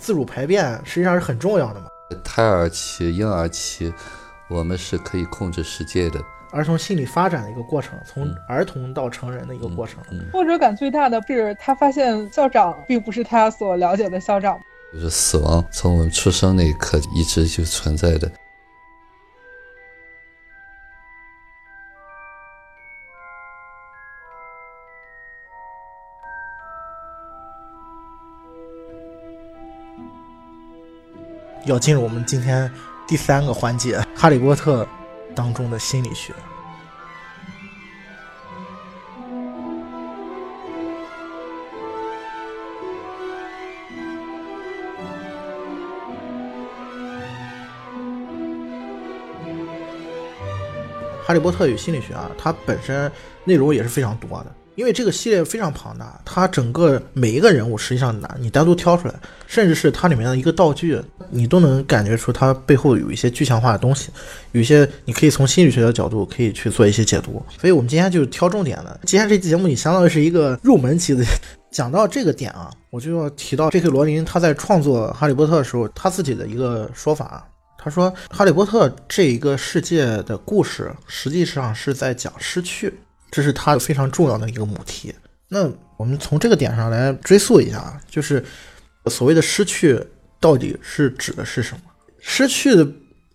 自主排便实际上是很重要的嘛。胎儿期、婴儿期，我们是可以控制世界的。儿童心理发展的一个过程，从儿童到成人的一个过程。挫折感最大的是他发现校长并不是他所了解的校长，就是死亡从我们出生那一刻一直就存在的。要进入我们今天第三个环节，《哈利波特》当中的心理学。《哈利波特与心理学》啊，它本身内容也是非常多的。因为这个系列非常庞大，它整个每一个人物实际上难你单独挑出来，甚至是它里面的一个道具，你都能感觉出它背后有一些具象化的东西，有一些你可以从心理学的角度可以去做一些解读。所以我们今天就挑重点的。今天这期节目你相当于是一个入门级的。讲到这个点啊，我就要提到 J.K. 罗琳他在创作《哈利波特》的时候，他自己的一个说法。他说，《哈利波特》这一个世界的故事实际上是在讲失去。这是他非常重要的一个母题。那我们从这个点上来追溯一下，就是所谓的失去到底是指的是什么？失去的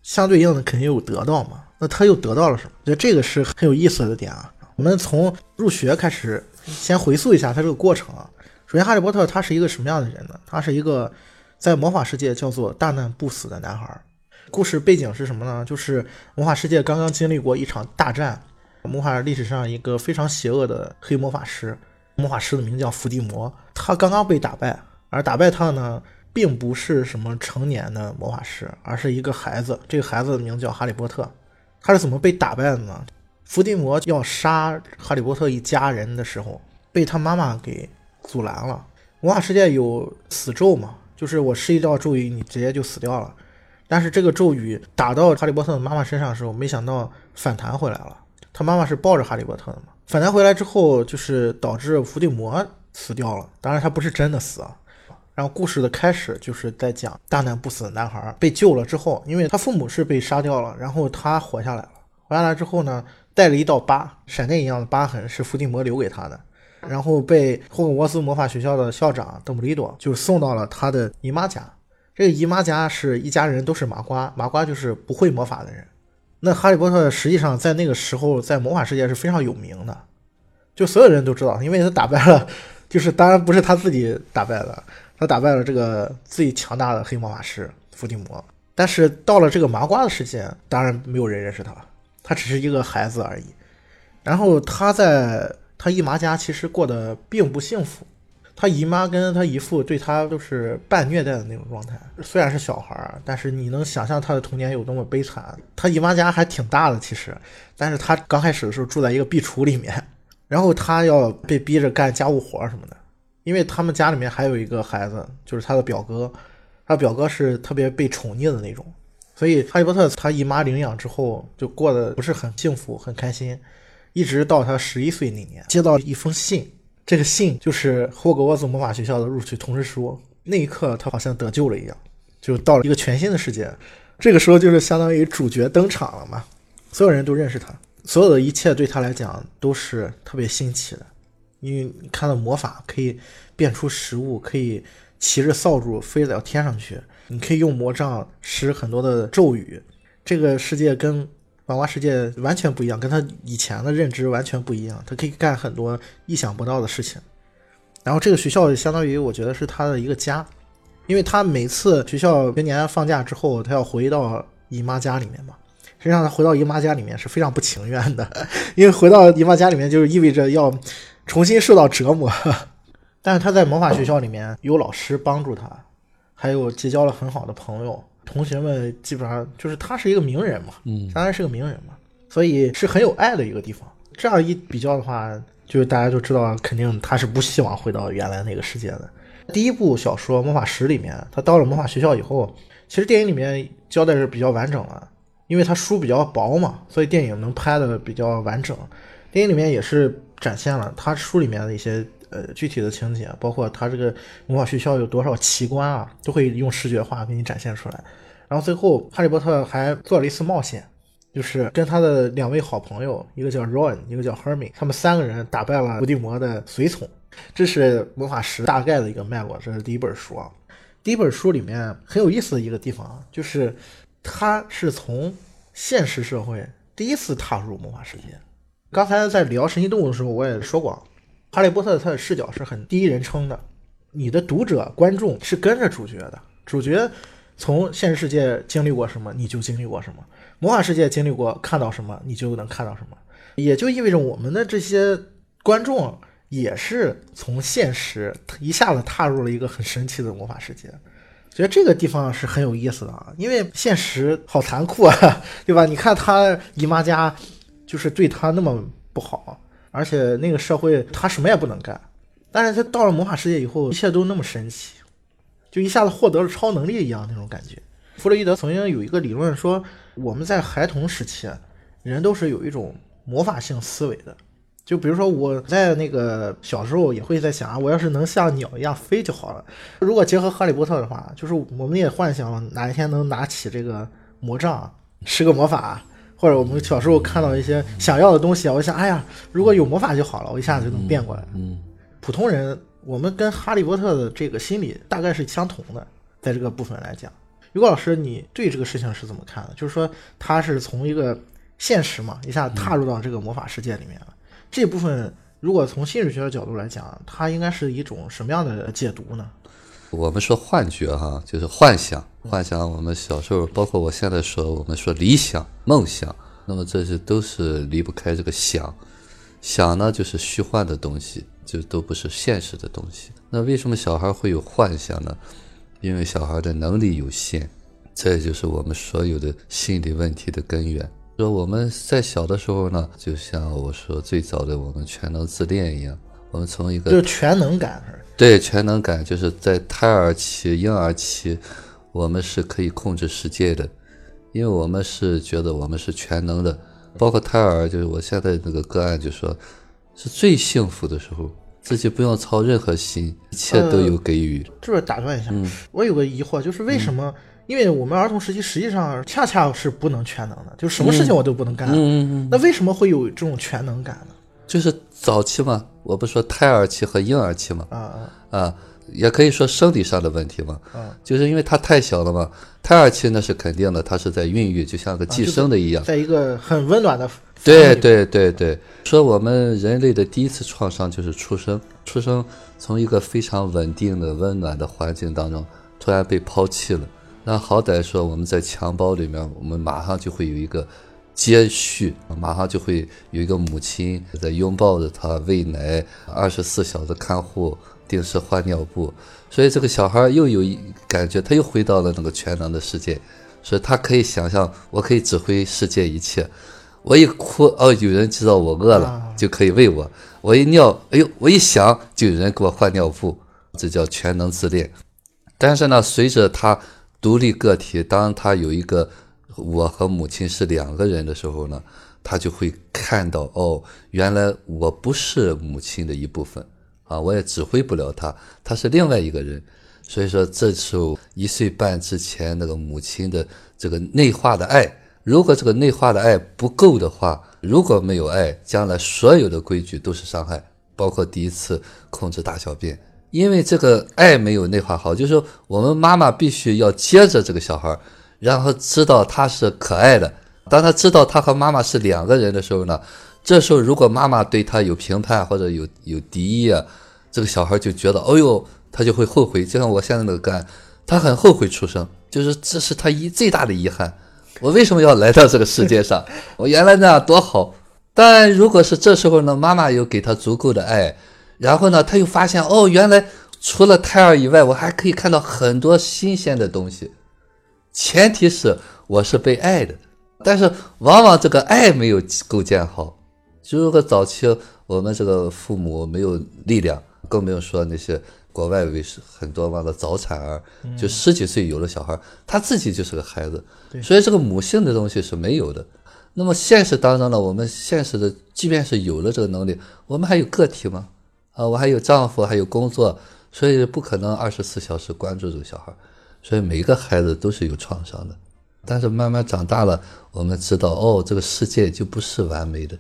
相对应的肯定有得到嘛？那他又得到了什么？我觉得这个是很有意思的点啊。我们从入学开始，先回溯一下他这个过程啊。首先，哈利波特他是一个什么样的人呢？他是一个在魔法世界叫做大难不死的男孩。故事背景是什么呢？就是魔法世界刚刚经历过一场大战。魔法历史上一个非常邪恶的黑魔法师，魔法师的名字叫伏地魔。他刚刚被打败，而打败他的呢，并不是什么成年的魔法师，而是一个孩子。这个孩子的名字叫哈利波特。他是怎么被打败的呢？伏地魔要杀哈利波特一家人的时候，被他妈妈给阻拦了。魔法世界有死咒嘛，就是我施一道咒语，你直接就死掉了。但是这个咒语打到哈利波特的妈妈身上的时候，没想到反弹回来了。他妈妈是抱着哈利波特的嘛？反弹回来之后，就是导致伏地魔死掉了。当然，他不是真的死啊。然后故事的开始就是在讲大难不死的男孩被救了之后，因为他父母是被杀掉了，然后他活下来了。活下来之后呢，带了一道疤，闪电一样的疤痕是伏地魔留给他的。然后被霍格沃斯魔法学校的校长邓布利多就送到了他的姨妈家。这个姨妈家是一家人都是麻瓜，麻瓜就是不会魔法的人。那哈利波特实际上在那个时候在魔法世界是非常有名的，就所有人都知道，因为他打败了，就是当然不是他自己打败的，他打败了这个最强大的黑魔法师伏地魔。但是到了这个麻瓜的世界，当然没有人认识他，他只是一个孩子而已。然后他在他姨妈家其实过得并不幸福。他姨妈跟他姨父对他都是半虐待的那种状态，虽然是小孩儿，但是你能想象他的童年有多么悲惨。他姨妈家还挺大的，其实，但是他刚开始的时候住在一个壁橱里面，然后他要被逼着干家务活什么的，因为他们家里面还有一个孩子，就是他的表哥，他表哥是特别被宠溺的那种，所以哈利波特他姨妈领养之后就过得不是很幸福、很开心，一直到他十一岁那年接到一封信。这个信就是霍格沃兹魔法学校的录取通知书。那一刻，他好像得救了一样，就到了一个全新的世界。这个时候，就是相当于主角登场了嘛，所有人都认识他，所有的一切对他来讲都是特别新奇的。因为你看到魔法可以变出食物，可以骑着扫帚飞到天上去，你可以用魔杖施很多的咒语。这个世界跟娃娃世界完全不一样，跟他以前的认知完全不一样。他可以干很多意想不到的事情。然后这个学校相当于我觉得是他的一个家，因为他每次学校元年放假之后，他要回到姨妈家里面嘛。实际上他回到姨妈家里面是非常不情愿的，因为回到姨妈家里面就意味着要重新受到折磨。但是他在魔法学校里面有老师帮助他，还有结交了很好的朋友。同学们基本上就是他是一个名人嘛，嗯，当然是个名人嘛，所以是很有爱的一个地方。这样一比较的话，就是大家就知道，肯定他是不希望回到原来那个世界的。第一部小说《魔法石》里面，他到了魔法学校以后，其实电影里面交代是比较完整了，因为他书比较薄嘛，所以电影能拍的比较完整。电影里面也是展现了他书里面的一些呃具体的情节，包括他这个魔法学校有多少奇观啊，都会用视觉化给你展现出来。然后最后，哈利波特还做了一次冒险，就是跟他的两位好朋友，一个叫 Ron，一个叫 Hermione，他们三个人打败了伏地魔的随从。这是魔法石大概的一个脉络，这是第一本书啊。第一本书里面很有意思的一个地方啊，就是他是从现实社会第一次踏入魔法世界。刚才在聊神奇动物的时候，我也说过，哈利波特他的视角是很第一人称的，你的读者观众是跟着主角的，主角从现实世界经历过什么，你就经历过什么；魔法世界经历过看到什么，你就能看到什么。也就意味着我们的这些观众也是从现实一下子踏入了一个很神奇的魔法世界。觉得这个地方是很有意思的啊，因为现实好残酷啊，对吧？你看他姨妈家。就是对他那么不好，而且那个社会他什么也不能干，但是他到了魔法世界以后，一切都那么神奇，就一下子获得了超能力一样那种感觉。弗洛伊德曾经有一个理论说，我们在孩童时期，人都是有一种魔法性思维的，就比如说我在那个小时候也会在想啊，我要是能像鸟一样飞就好了。如果结合哈利波特的话，就是我们也幻想哪一天能拿起这个魔杖，施个魔法。或者我们小时候看到一些想要的东西啊，我想，哎呀，如果有魔法就好了，我一下子就能变过来。嗯，普通人，我们跟哈利波特的这个心理大概是相同的，在这个部分来讲，于果老师，你对这个事情是怎么看的？就是说，他是从一个现实嘛，一下踏入到这个魔法世界里面了。这部分如果从心理学的角度来讲，它应该是一种什么样的解读呢？我们说幻觉哈，就是幻想，幻想。我们小时候，包括我现在说，我们说理想、梦想，那么这些都是离不开这个想。想呢，就是虚幻的东西，就都不是现实的东西。那为什么小孩会有幻想呢？因为小孩的能力有限，这就是我们所有的心理问题的根源。说我们在小的时候呢，就像我说最早的我们全能自恋一样，我们从一个就是全能感对全能感，就是在胎儿期、婴儿期，我们是可以控制世界的，因为我们是觉得我们是全能的。包括胎儿，就是我现在那个个案，就说是最幸福的时候，自己不用操任何心，一切都有给予。这边打断一下，我有个疑惑，就是为什么？因为我们儿童时期实际上恰恰是不能全能的，就什么事情我都不能干。嗯那为什么会有这种全能感呢？就是早期嘛，我不说胎儿期和婴儿期嘛，啊啊啊，也可以说生理上的问题嘛，啊，就是因为它太小了嘛。胎儿期那是肯定的，它是在孕育，就像个寄生的一样，在一个很温暖的。对对对对，说我们人类的第一次创伤就是出生，出生从一个非常稳定的温暖的环境当中突然被抛弃了，那好歹说我们在襁褓里面，我们马上就会有一个。接续，马上就会有一个母亲在拥抱着他喂奶，二十四小时看护，定时换尿布，所以这个小孩又有一感觉，他又回到了那个全能的世界，所以他可以想象，我可以指挥世界一切，我一哭，哦，有人知道我饿了，就可以喂我；我一尿，哎呦，我一想，就有人给我换尿布，这叫全能自恋。但是呢，随着他独立个体，当他有一个。我和母亲是两个人的时候呢，他就会看到哦，原来我不是母亲的一部分啊，我也指挥不了他，他是另外一个人。所以说，这时候一岁半之前那个母亲的这个内化的爱，如果这个内化的爱不够的话，如果没有爱，将来所有的规矩都是伤害，包括第一次控制大小便，因为这个爱没有内化好，就是说我们妈妈必须要接着这个小孩。然后知道他是可爱的，当他知道他和妈妈是两个人的时候呢，这时候如果妈妈对他有评判或者有有敌意啊，这个小孩就觉得，哦呦，他就会后悔。就像我现在那个干，他很后悔出生，就是这是他一最大的遗憾。我为什么要来到这个世界上？我原来那样多好。但如果是这时候呢，妈妈有给他足够的爱，然后呢，他又发现，哦，原来除了胎儿以外，我还可以看到很多新鲜的东西。前提是我是被爱的，但是往往这个爱没有构建好。如果早期我们这个父母没有力量，更不用说那些国外为很多嘛的早产儿，就十几岁有了小孩，他自己就是个孩子，所以这个母性的东西是没有的。那么现实当中呢，我们现实的，即便是有了这个能力，我们还有个体吗？啊，我还有丈夫，还有工作，所以不可能二十四小时关注这个小孩，所以每个孩子都是有创伤的。但是慢慢长大了，我们知道哦，这个世界就不是完美的。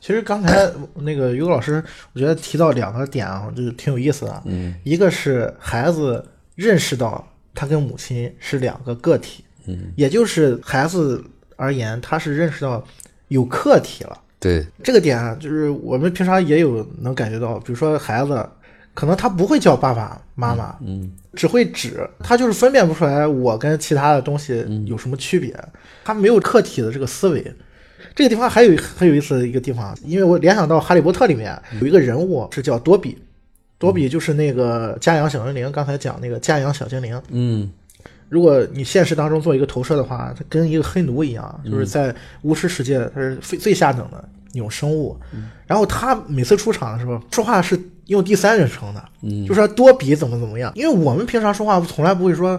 其实刚才那个于老师，我觉得提到两个点啊，就是挺有意思的。嗯，一个是孩子认识到他跟母亲是两个个体，嗯，也就是孩子而言，他是认识到有客体了。对，这个点啊，就是我们平常也有能感觉到，比如说孩子，可能他不会叫爸爸妈妈，嗯只会指，他就是分辨不出来我跟其他的东西有什么区别，他没有客体的这个思维。这个地方还有很有意思的一个地方，因为我联想到《哈利波特》里面有一个人物是叫多比，多比就是那个家养小精灵，刚才讲那个家养小精灵。嗯如果你现实当中做一个投射的话，它跟一个黑奴一样，就是在巫师世界他是最最下等的那种生物。然后他每次出场的时候说话是用第三人称的，嗯就说多比怎么怎么样。因为我们平常说话从来不会说，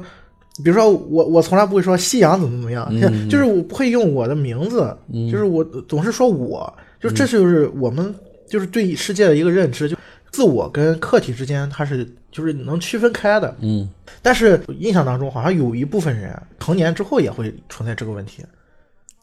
比如说我我从来不会说夕阳怎么怎么样，嗯 就是我不会用我的名字，就是我总是说我，就这就是我们就是对世界的一个认知，就自我跟客体之间它是就是能区分开的。嗯但是印象当中，好像有一部分人成年之后也会存在这个问题，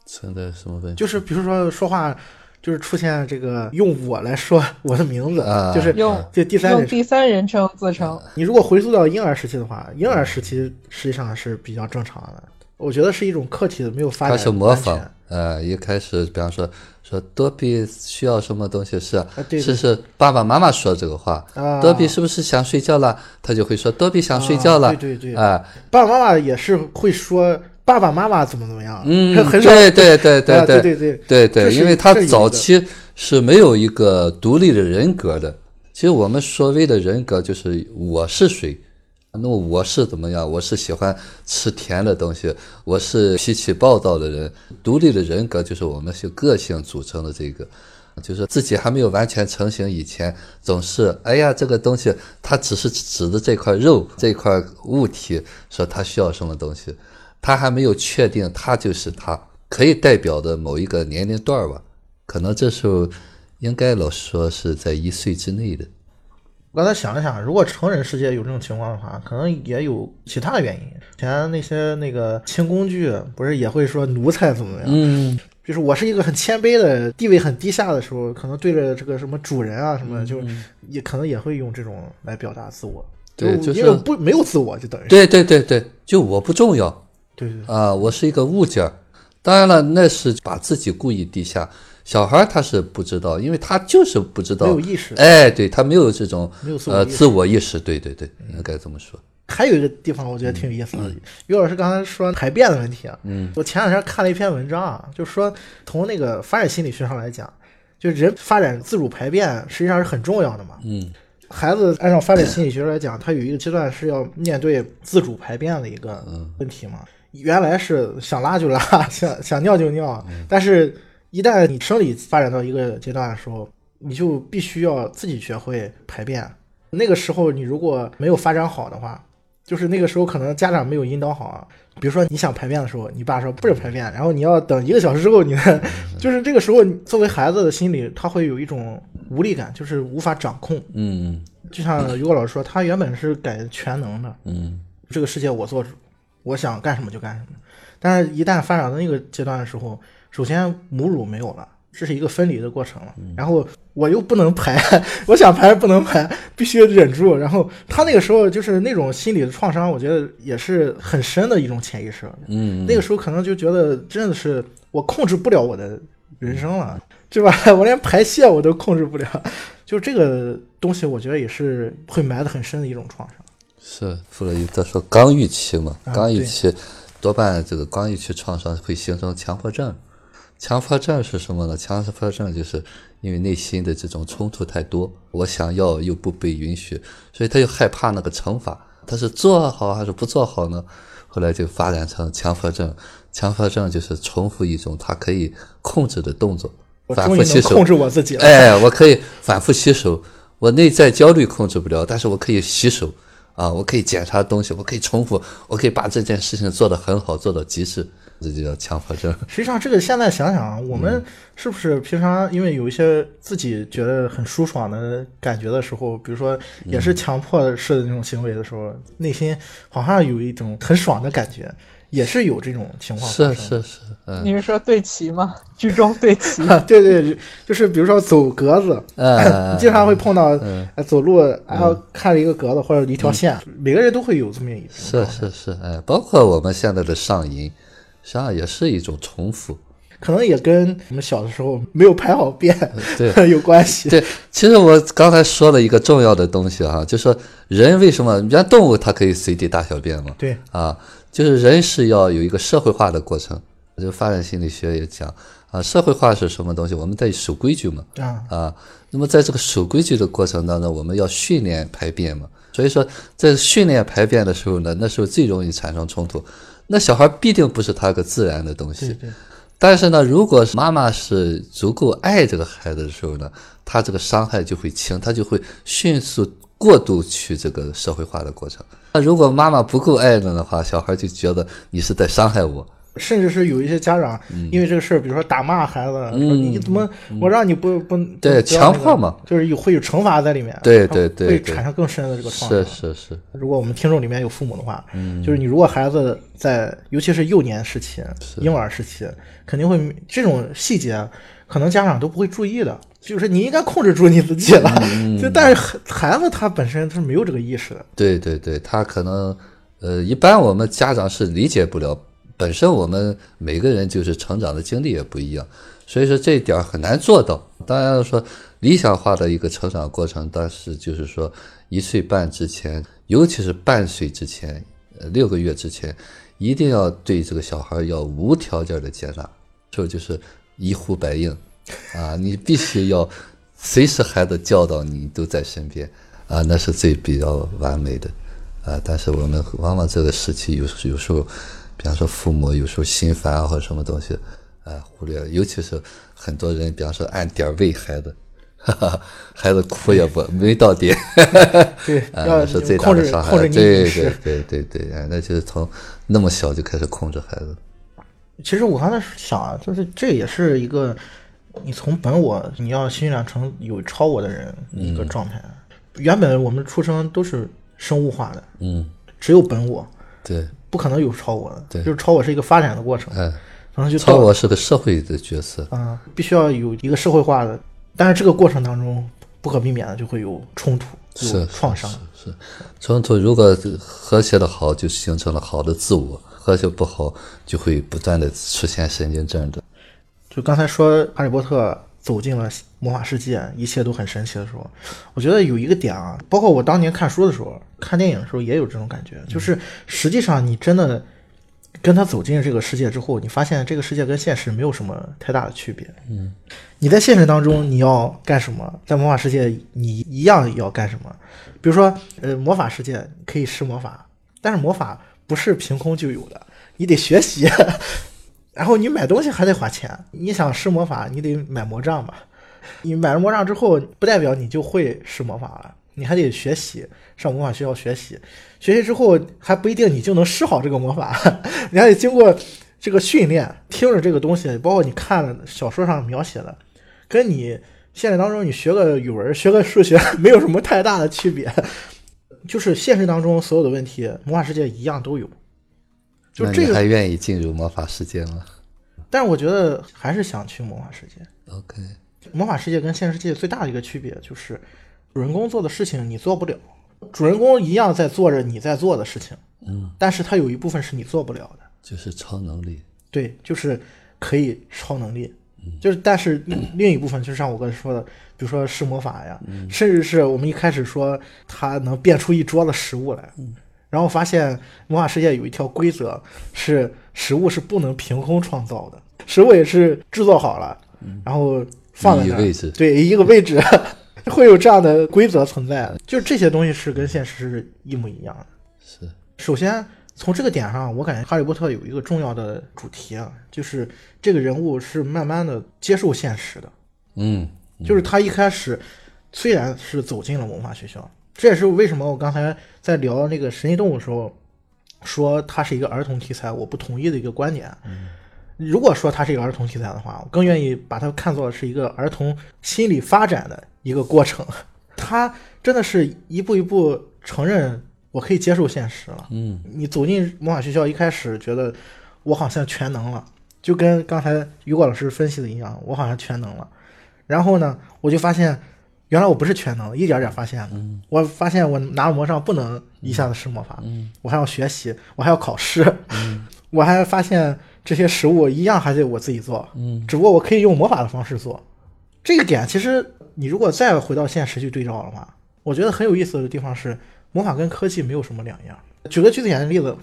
存在什么问题？就是比如说说话，就是出现这个用我来说我的名字，啊就是用就第三用人称。第三人称自称，你如果回溯到婴儿时期的话，婴儿时期实际上是比较正常的。我觉得是一种客体的没有发展开始模仿，呃，一开始比方说说多比需要什么东西是啊啊对是是爸爸妈妈说这个话，啊多比是不是想睡觉了？他就会说多比想睡觉了，啊对对对啊，爸爸妈妈也是会说爸爸妈妈怎么怎么样，嗯，很少对对对对啊对对对对对，因为他早期是没有一个独立的人格的。其实我们所谓的人格就是我是谁，那么我是怎么样？我是喜欢吃甜的东西，我是脾气暴躁的人。独立的人格就是我们是个性组成的这个。就是自己还没有完全成型以前，总是哎呀，这个东西它只是指的这块肉这块物体，说它需要什么东西，它还没有确定他就是他，可以代表的某一个年龄段吧。可能这时候应该老实说是在一岁之内的。我刚才想了想，如果成人世界有这种情况的话，可能也有其他的原因。以前那些那个清宫剧不是也会说奴才怎么样？嗯就是我是一个很谦卑的、地位很低下的时候，可能对着这个什么主人啊什么，就也可能也会用这种来表达自我。对就是因为不没有自我，就等于对对对对，就我不重要对对对啊，我是一个物件儿。当然了，那是把自己故意低下。小孩儿他是不知道，因为他就是不知道没有意识哎，对他没有这种没有呃自我意识，对对对，应该这么说。还有一个地方我觉得挺有意思的，于老师刚才说排便的问题啊，嗯，我前两天看了一篇文章啊，就是说从那个发展心理学上来讲，就人发展自主排便实际上是很重要的嘛。嗯孩子按照发展心理学来讲，他有一个阶段是要面对自主排便的一个问题嘛。原来是想拉就拉，想想尿就尿，但是一旦你生理发展到一个阶段的时候，你就必须要自己学会排便。那个时候你如果没有发展好的话，就是那个时候可能家长没有引导好啊。比如说你想排便的时候，你爸说不准排便，然后你要等一个小时之后你再，就是这个时候作为孩子的心理，他会有一种无力感，就是无法掌控。嗯就像于果老师说，他原本是感全能的，嗯这个世界我做主，我想干什么就干什么。但是，一旦发展到那个阶段的时候，首先母乳没有了，这是一个分离的过程了。然后我又不能排，我想排不能排，必须忍住。然后他那个时候就是那种心理的创伤，我觉得也是很深的一种潜意识。嗯，那个时候可能就觉得真的是我控制不了我的人生了，对吧？我连排泄我都控制不了，就这个东西，我觉得也是会埋得很深的一种创伤。是弗洛伊德说刚预期嘛，啊刚预期多半这个刚预期创伤会形成强迫症。强迫症是什么呢？强迫症就是因为内心的这种冲突太多，我想要又不被允许，所以他又害怕那个惩罚。他是做好还是不做好呢？后来就发展成强迫症。强迫症就是重复一种他可以控制的动作，我反复洗手控。制我自己了。哎，我可以反复洗手，我内在焦虑控制不了，但是我可以洗手啊，我可以检查东西，我可以重复，我可以把这件事情做得很好，做到极致。这就叫强迫症。实际上，这个现在想想，我嗯们是不是平常因为有一些自己觉得很舒爽的感觉的时候，比如说也嗯是强迫式的那种行为的时候，内心好像有一种很爽的感觉，也是有这种情况发是生。是是，嗯。你是说对齐吗？居中对齐，对对，就是比如说走格子，嗯，你经常会碰到嗯，呃走路，然后看了一个格子或者一条线，每个人都会有这么一种是是是，哎，包括我们现在的上瘾，实际上也是一种重复。可能也跟我们小的时候没有排好便对。有关系。对，其实我刚才说了一个重要的东西哈、就说人为什么，你像动物它可以随地大小便嘛，对，啊，就是人是要有一个社会化的过程。就发展心理学也讲啊，社会化是什么东西？我们得守规矩嘛，啊，啊，那么在这个守规矩的过程当中，我们要训练排便嘛。所以说，在训练排便的时候呢，那时候最容易产生冲突。那小孩必定不是他个自然的东西，对对，但是呢，如果妈妈是足够爱这个孩子的时候呢，他这个伤害就会轻，他就会迅速过渡去这个社会化的过程。那如果妈妈不够爱了的话，小孩就觉得你是在伤害我。甚至是有一些家长嗯。因为这个事儿，比如说打骂孩子，说你怎么我让你不不嗯对强迫嘛。就是有会有惩罚在里面，对对对对会产生更深的这个创伤。是是是，如果我们听众里面有父母的话，嗯。就是你如果孩子在尤其是幼年时期、婴儿时期，肯定会这种细节，可能家长都不会注意的。就是你应该控制住你自己了，嗯。就但是孩孩子他本身他是没有这个意识的，对对对，他可能呃，一般我们家长是理解不了，本身我们每个人就是成长的经历也不一样，所以说这一点儿很难做到。当然说理想化的一个成长过程，但是就是说一岁半之前，尤其是半岁之前，呃六个月之前，一定要对这个小孩要无条件的接纳，这就是一呼百应啊，你必须要随时孩子叫到你都在身边啊，那是最比较完美的啊。但是我们往往这个时期有时有时候，比方说父母有时候心烦啊或者什么东西，啊忽略了，尤其是很多人，比方说按点儿喂孩子，哈哈，孩子哭也不没到点，对，啊，那是最大的伤害。对对。对对对，哎，那就是从那么小就开始控制孩子。其实我刚才想啊，就是这也是一个你从本我你要训练成有超我的人一个状态。原本我们出生都是生物化的，嗯，只有本我，对，不可能有超我的。对就是超我是一个发展的过程，嗯，然后就超我是个社会的角色。啊、必须要有一个社会化的，但是这个过程当中不可避免的就会有冲突，是有创伤。是冲突，如果和谐的好，就形成了好的自我；和谐不好，就会不断的出现神经症的。就刚才说哈利波特走进了魔法世界，一切都很神奇的时候，我觉得有一个点啊，包括我当年看书的时候、看电影的时候也有这种感觉，就是实际上你真的跟他走进这个世界之后，你发现这个世界跟现实没有什么太大的区别。嗯，你在现实当中你要干什么，在魔法世界你一样要干什么。比如说，呃，魔法世界可以施魔法，但是魔法不是凭空就有的，你得学习。然后你买东西还得花钱，你想施魔法，你得买魔杖吧？你买了魔杖之后，不代表你就会施魔法了，你还得学习，上魔法学校学习，学习之后还不一定你就能施好这个魔法，你还得经过这个训练。听着这个东西，包括你看了小说上描写的，跟你现实当中你学个语文、学个数学没有什么太大的区别，就是现实当中所有的问题，魔法世界一样都有。就这个还愿意进入魔法世界吗但是我觉得还是想去魔法世界。？OK，魔法世界跟现实世界最大的一个区别就是，主人公做的事情你做不了，主人公一样在做着你在做的事情，嗯，但是他有一部分是你做不了的，就是超能力。对，就是可以超能力，就是但是另另一部分就是像我刚才说的，比如说施魔法呀，甚至是我们一开始说他能变出一桌子食物来，然后发现魔法世界有一条规则是食物是不能凭空创造的，食物也是制作好了，然后放在那儿以位置。对一个位置会有这样的规则存在的，就是这些东西是跟现实是一模一样的。是，首先从这个点上，我感觉《哈利波特》有一个重要的主题啊，就是这个人物是慢慢的接受现实的，嗯，就是他一开始虽然是走进了魔法学校，这也是为什么我刚才在聊那个神奇动物的时候，说它是一个儿童题材，我不同意的一个观点。如果说它是一个儿童题材的话，我更愿意把它看作是一个儿童心理发展的一个过程。它真的是一步一步承认我可以接受现实了。嗯，你走进魔法学校，一开始觉得我好像全能了，就跟刚才雨果老师分析的一样，我好像全能了。然后呢，我就发现原来我不是全能，一点点发现的。我发现我拿了魔杖不能一下子施魔法，我还要学习，我还要考试，我还发现这些食物一样还得我自己做，嗯，只不过我可以用魔法的方式做。这个点其实你如果再回到现实去对照的话，我觉得很有意思的地方是，魔法跟科技没有什么两样。举个具体点的例子，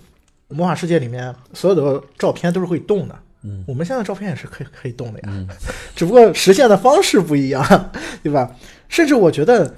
魔法世界里面所有的照片都是会动的，嗯，我们现在照片也是可以可以动的呀，只不过实现的方式不一样，对吧？甚至我觉得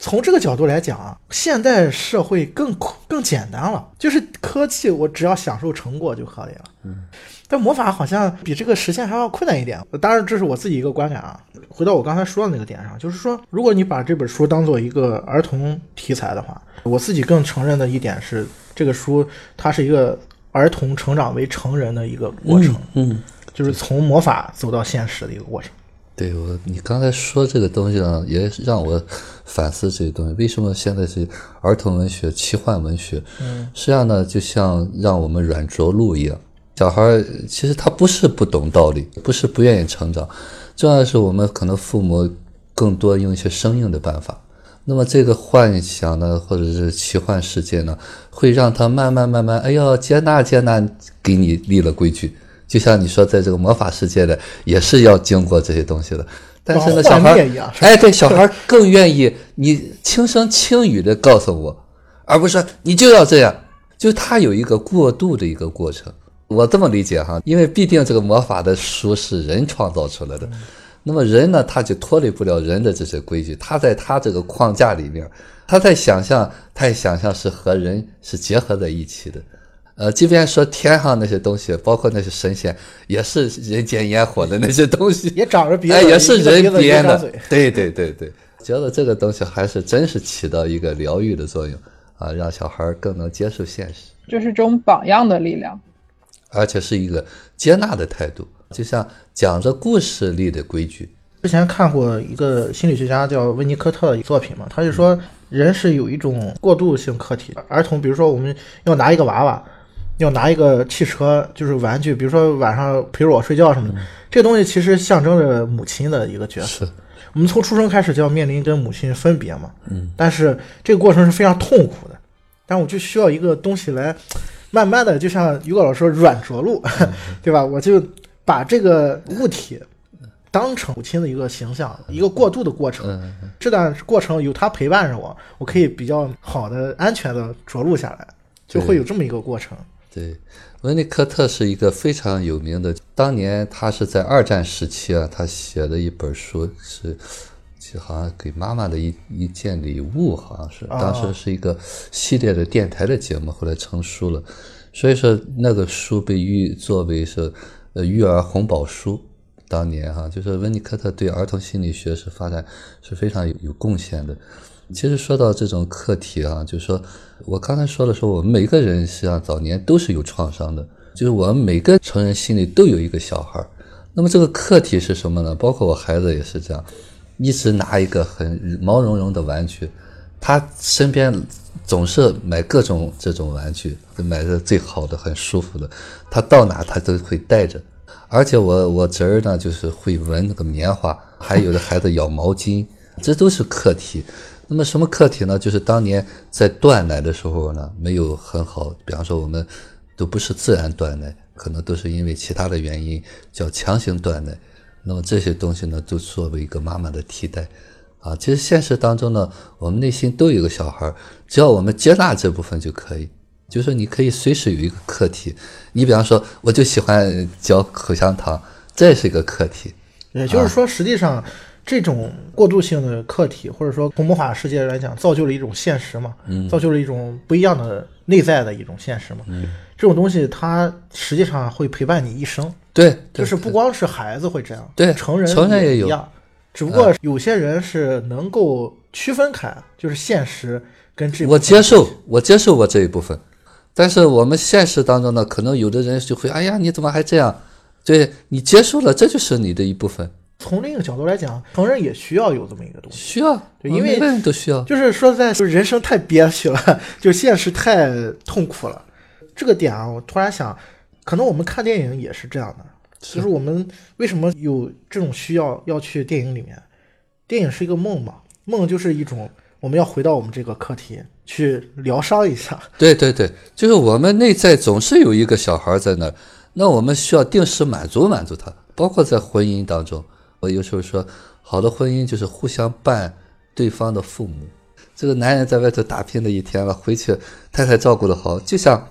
从这个角度来讲啊，现代社会更更简单了，就是科技我只要享受成果就可以了，嗯。但魔法好像比这个实现还要困难一点，当然这是我自己一个观感啊。回到我刚才说的那个点上，就是说，如果你把这本书当做一个儿童题材的话，我自己更承认的一点是，这个书它是一个儿童成长为成人的一个过程，嗯，就是从魔法走到现实的一个过程。对我，你刚才说这个东西呢，也让我反思这个东西。为什么现在是儿童文学、奇幻文学？嗯，实际上呢，就像让我们软着陆一样。小孩儿其实他不是不懂道理，不是不愿意成长，重要的是我们可能父母更多用一些生硬的办法。那么这个幻想呢，或者是奇幻世界呢，会让他慢慢慢慢，哎呦，接纳接纳，给你立了规矩。就像你说，在这个魔法世界的，也是要经过这些东西的。但是呢，小孩儿，哎，对，小孩儿更愿意你轻声轻语的告诉我，而不是你就要这样，就他有一个过渡的一个过程。我这么理解哈，因为必定这个魔法的书是人创造出来的，那么人呢，他就脱离不了人的这些规矩，他在他这个框架里面，他在想象，他也想象是和人是结合在一起的。呃，即便说天上那些东西，包括那些神仙，也是人间烟火的那些东西，也长着鼻子，哎，也是人编的。对对对对，觉得这个东西还是真是起到一个疗愈的作用啊，让小孩更能接受现实，就是这种榜样的力量。而且是一个接纳的态度，就像讲着故事里的规矩。之前看过一个心理学家叫温尼科特的作品嘛，他就说人是有一种过渡性客体。儿童，比如说我们要拿一个娃娃，要拿一个汽车，就是玩具，比如说晚上陪着我睡觉什么的，这个东西其实象征着母亲的一个角色。我们从出生开始就要面临跟母亲分别嘛，嗯，但是这个过程是非常痛苦的，但我就需要一个东西来。慢慢的，就像于果老师说，软着陆，对吧？我就把这个物体当成母亲的一个形象，一个过渡的过程。这段过程有他陪伴着我，我可以比较好的、安全的着陆下来，就会有这么一个过程。对，温尼科特是一个非常有名的，当年他是在二战时期啊，他写的一本书是。就好像给妈妈的一一件礼物，好像是当时是一个系列的电台的节目，后来成书了。所以说那个书被誉作为是呃育儿红宝书。当年哈，就是温尼科特对儿童心理学是发展是非常有有贡献的。其实说到这种课题啊，就是说我刚才说的说，我们每个人实际上早年都是有创伤的，就是我们每个成人心里都有一个小孩儿。那么这个课题是什么呢？包括我孩子也是这样。一直拿一个很毛茸茸的玩具，他身边总是买各种这种玩具，买的最好的、很舒服的。他到哪他都会带着。而且我我侄儿呢，就是会闻那个棉花，还有的孩子咬毛巾，这都是课题。那么什么课题呢？就是当年在断奶的时候呢，没有很好，比方说我们都不是自然断奶，可能都是因为其他的原因叫强行断奶。那么这些东西呢，都作为一个妈妈的替代，啊，其实现实当中呢，我们内心都有一个小孩，只要我们接纳这部分就可以。就是说，你可以随时有一个课题，你比方说，我就喜欢嚼口香糖，这是一个课题。也就是说，实际上这种过渡性的课题，或者说从魔法世界来讲，造就了一种现实嘛，造就了一种不一样的内在的一种现实嘛。这种东西，它实际上会陪伴你一生。对，就是不光是孩子会这样，对，成人成人也一样，只不过有些人是能够区分开，就是现实跟这。我接受，我接受我这一部分，但是我们现实当中呢，可能有的人就会，哎呀，你怎么还这样？对你接受了，这就是你的一部分，从另一个角度来讲，成人也需要有这么一个东西。需要，对因为每个人都需要。就是说在，就是人生太憋屈了，就现实太痛苦了。这个点啊，我突然想，可能我们看电影也是这样的，就是我们为什么有这种需要要去电影里面？电影是一个梦嘛，梦就是一种我们要回到我们这个课题去疗伤一下。对对对，就是我们内在总是有一个小孩在那儿，那我们需要定时满足满足他，包括在婚姻当中，我有时候说，好的婚姻就是互相伴对方的父母。这个男人在外头打拼了一天了，回去太太照顾的好，就像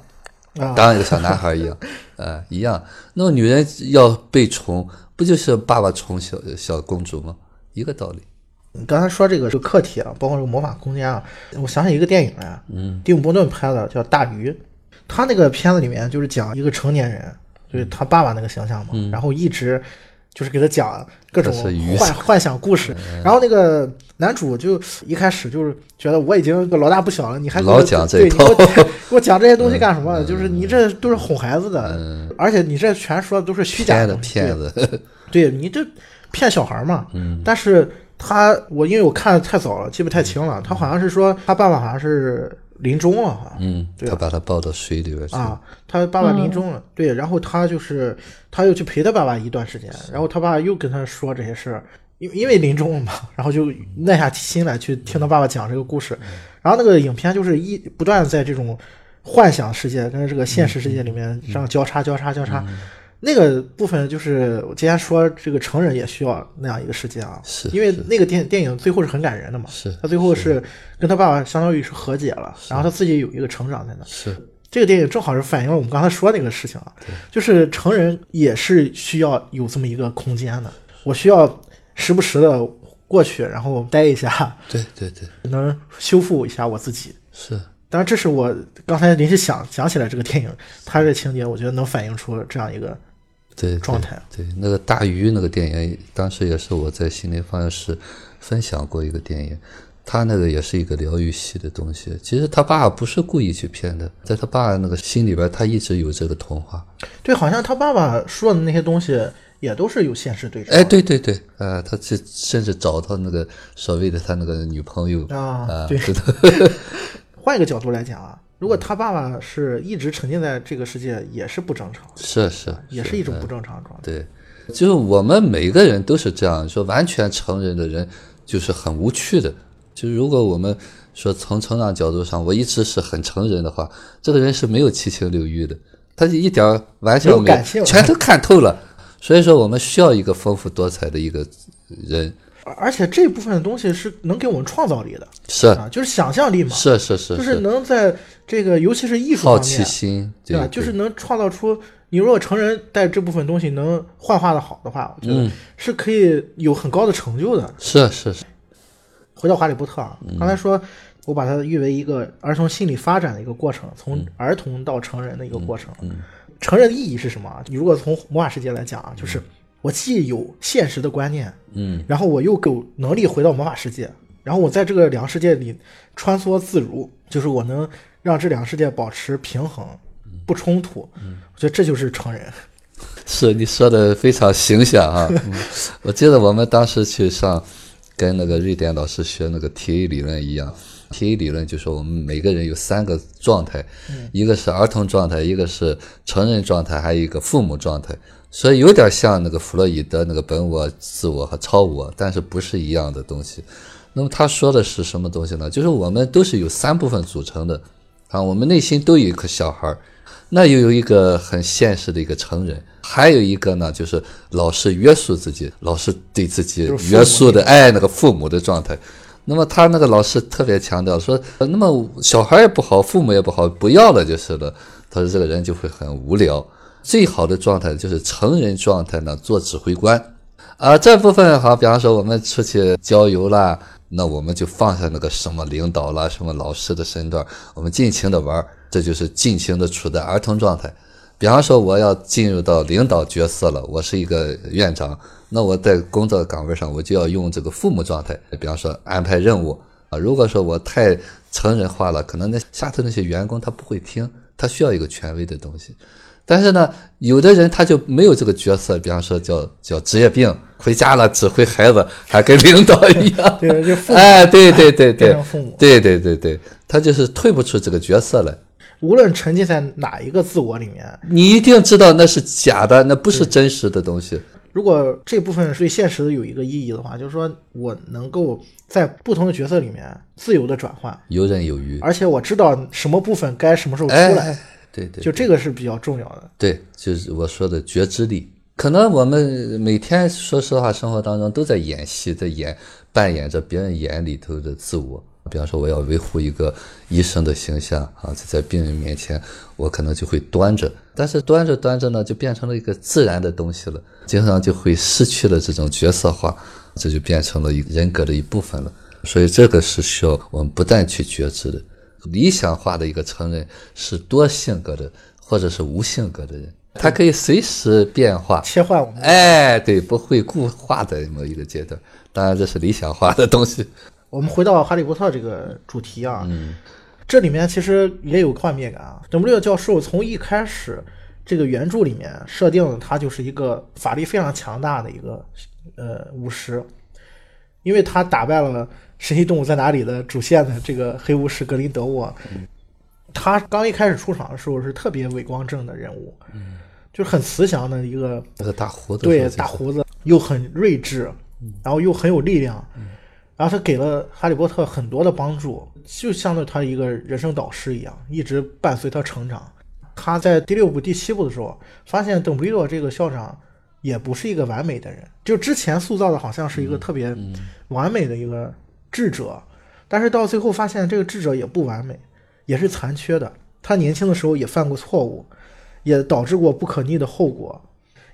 啊，当一个小男孩一样，呃，一样。那么女人要被宠，不就是爸爸宠小小公主吗？一个道理。你刚才说这个这个课题啊，包括这个魔法空间啊，我想起一个电影来，嗯，蒂姆·波顿拍的叫《大鱼》，他那个片子里面就是讲一个成年人，就是他爸爸那个形象嘛，然后一直就是给他讲各种幻幻想故事，然后那个男主就一开始就是觉得我已经个老大不小了，你还老讲这对你给我套 给我讲这些东西干什么？就是你这都是哄孩子的，而且你这全说的都是虚假的骗子，对你这骗小孩嘛。嗯。但是他我因为我看的太早了，记不太清了。他好像是说他爸爸好像是临终了，哈。嗯，对他把他抱到水里边去，啊，他爸爸临终了，对，然后他就是他又去陪他爸爸一段时间，然后他爸又跟他说这些事儿，因因为临终了嘛，然后就耐下心来去听他爸爸讲这个故事，然后那个影片就是一不断在这种幻想世界跟这个现实世界里面这样交叉交叉交叉。那个部分就是我今天说，这个成人也需要那样一个世界啊，是因为那个电电影最后是很感人的嘛，是他最后是跟他爸爸相当于是和解了，然后他自己有一个成长在那。是。这个电影正好是反映了我们刚才说那个事情啊，就是成人也是需要有这么一个空间的，我需要时不时的过去，然后待一下，对对对，能修复一下我自己。是。当然，这是我刚才临时想想起来这个电影，它这情节我觉得能反映出这样一个对对状态。对，那个大鱼那个电影，当时也是我在心灵方案室分享过一个电影，他那个也是一个疗愈系的东西。其实他爸不是故意去骗的，在他爸那个心里边，他一直有这个童话。对，好像他爸爸说的那些东西也都是有现实对照。哎，对对对，啊、他这甚至找到那个所谓的他那个女朋友啊啊，对 换一个角度来讲啊，如果他爸爸是一直沉浸在这个世界，也是不正常，是是，也是一种不正常的状态。对，就是我们每个人都是这样说，完全成人的人就是很无趣的。就是如果我们说从成长角度上，我一直是很成人的话，这个人是没有七情六欲的，他就一点儿完全没 全都看透了。所以说，我们需要一个丰富多彩的一个人，而而且这部分的东西是能给我们创造力的。是。啊，就是想象力嘛，是是是就是。能在这个尤其是艺术好奇方面，心，对吧？就是能创造出你如果成人带这部分东西能幻化的好的话，我觉嗯。得是可以有很高的成就的。是是是，回到《哈利波特》啊，嗯。刚才说我把它誉为一个儿童心理发展的一个过程，从嗯。儿童到成人的一个过程。成人的意义是什么啊？你如果从魔法世界来讲啊，就是我既有现实的观念，嗯，然后我又有能力回到魔法世界，然后我在这个两个世界里穿梭自如，就是我能让这两个世界保持平衡，不冲突。我觉得这就是成人。是你说的非常形象啊！嗯、我记得我们当时去上跟那个瑞典老师学那个 TA 理论一样，TA 理论就说我们每个人有三个状态，一个是儿童状态，一个是成人状态，还有一个父母状态，所以有点像那个弗洛伊德那个本我、自我和超我，但是不是一样的东西。那么他说的是什么东西呢？就是我们都是由三部分组成的啊，我们内心都有一个小孩儿。那又有一个很现实的一个成人，还有一个呢，就是老是约束自己，老是对自己约束的，哎，那个父母的状态。那么他那个老师特别强调说，呃那么小孩也不好，父母也不好，不要了就是了。他说这个人就会很无聊。最好的状态就是成人状态呢，做指挥官。啊，这部分好，比方说我们出去郊游啦，那我们就放下那个什么领导啦、什么老师的身段，我们尽情的玩，这就是尽情的处在儿童状态。比方说我要进入到领导角色了，我是一个院长，那我在工作岗位上我就要用这个父母状态，比方说安排任务啊。如果说我太成人化了，可能那下头那些员工他不会听，他需要一个权威的东西。但是呢，有的人他就没有这个角色，比方说叫叫职业病，回家了指挥孩子，还跟领导一样。对，就父母 哎，对对对对父母，对对对对，他就是退不出这个角色来。无论沉浸在哪一个自我里面，你一定知道那是假的，那不是真实的东西。如果这部分对现实有一个意义的话，就是说我能够在不同的角色里面自由的转换，游刃有余。而且我知道什么部分该什么时候出哎，来，哎对对，就这个是比较重要的。对，就是我说的觉知力。可能我们每天说实话，生活当中都在演戏，在演扮演着别人眼里头的自我。比方说，我要维护一个医生的形象啊，在病人面前，我可能就会端着，但是端着端着呢，就变成了一个自然的东西了，经常就会失去了这种角色化，这就变成了一人格的一部分了。所以这个是需要我们不断去觉知的。理想化的一个成人是多性格的，或者是无性格的人，他可以随时变化。切换我们哎，对，不会固化在某一个阶段。当然，这是理想化的东西。我们回到《哈利波特》这个主题啊，嗯这里面其实也有幻灭感啊。邓布利多教授从一开始这个原著里面设定了他就是一个法力非常强大的一个呃巫师，因为他打败了《神奇动物在哪里》的主线的这个黑巫师格林德沃。他刚一开始出场的时候是特别伟光正的人物，就是很慈祥的一个那个大胡子，对，大胡子又很睿智，然后又很有力量，然后他给了哈利波特很多的帮助，就相当于他一个人生导师一样，一直伴随他成长。他在第六部、第七部的时候，发现邓布利多这个校长也不是一个完美的人，就之前塑造的好像是一个特别完美的一个智者，但是到最后发现这个智者也不完美，也是残缺的。他年轻的时候也犯过错误，也导致过不可逆的后果。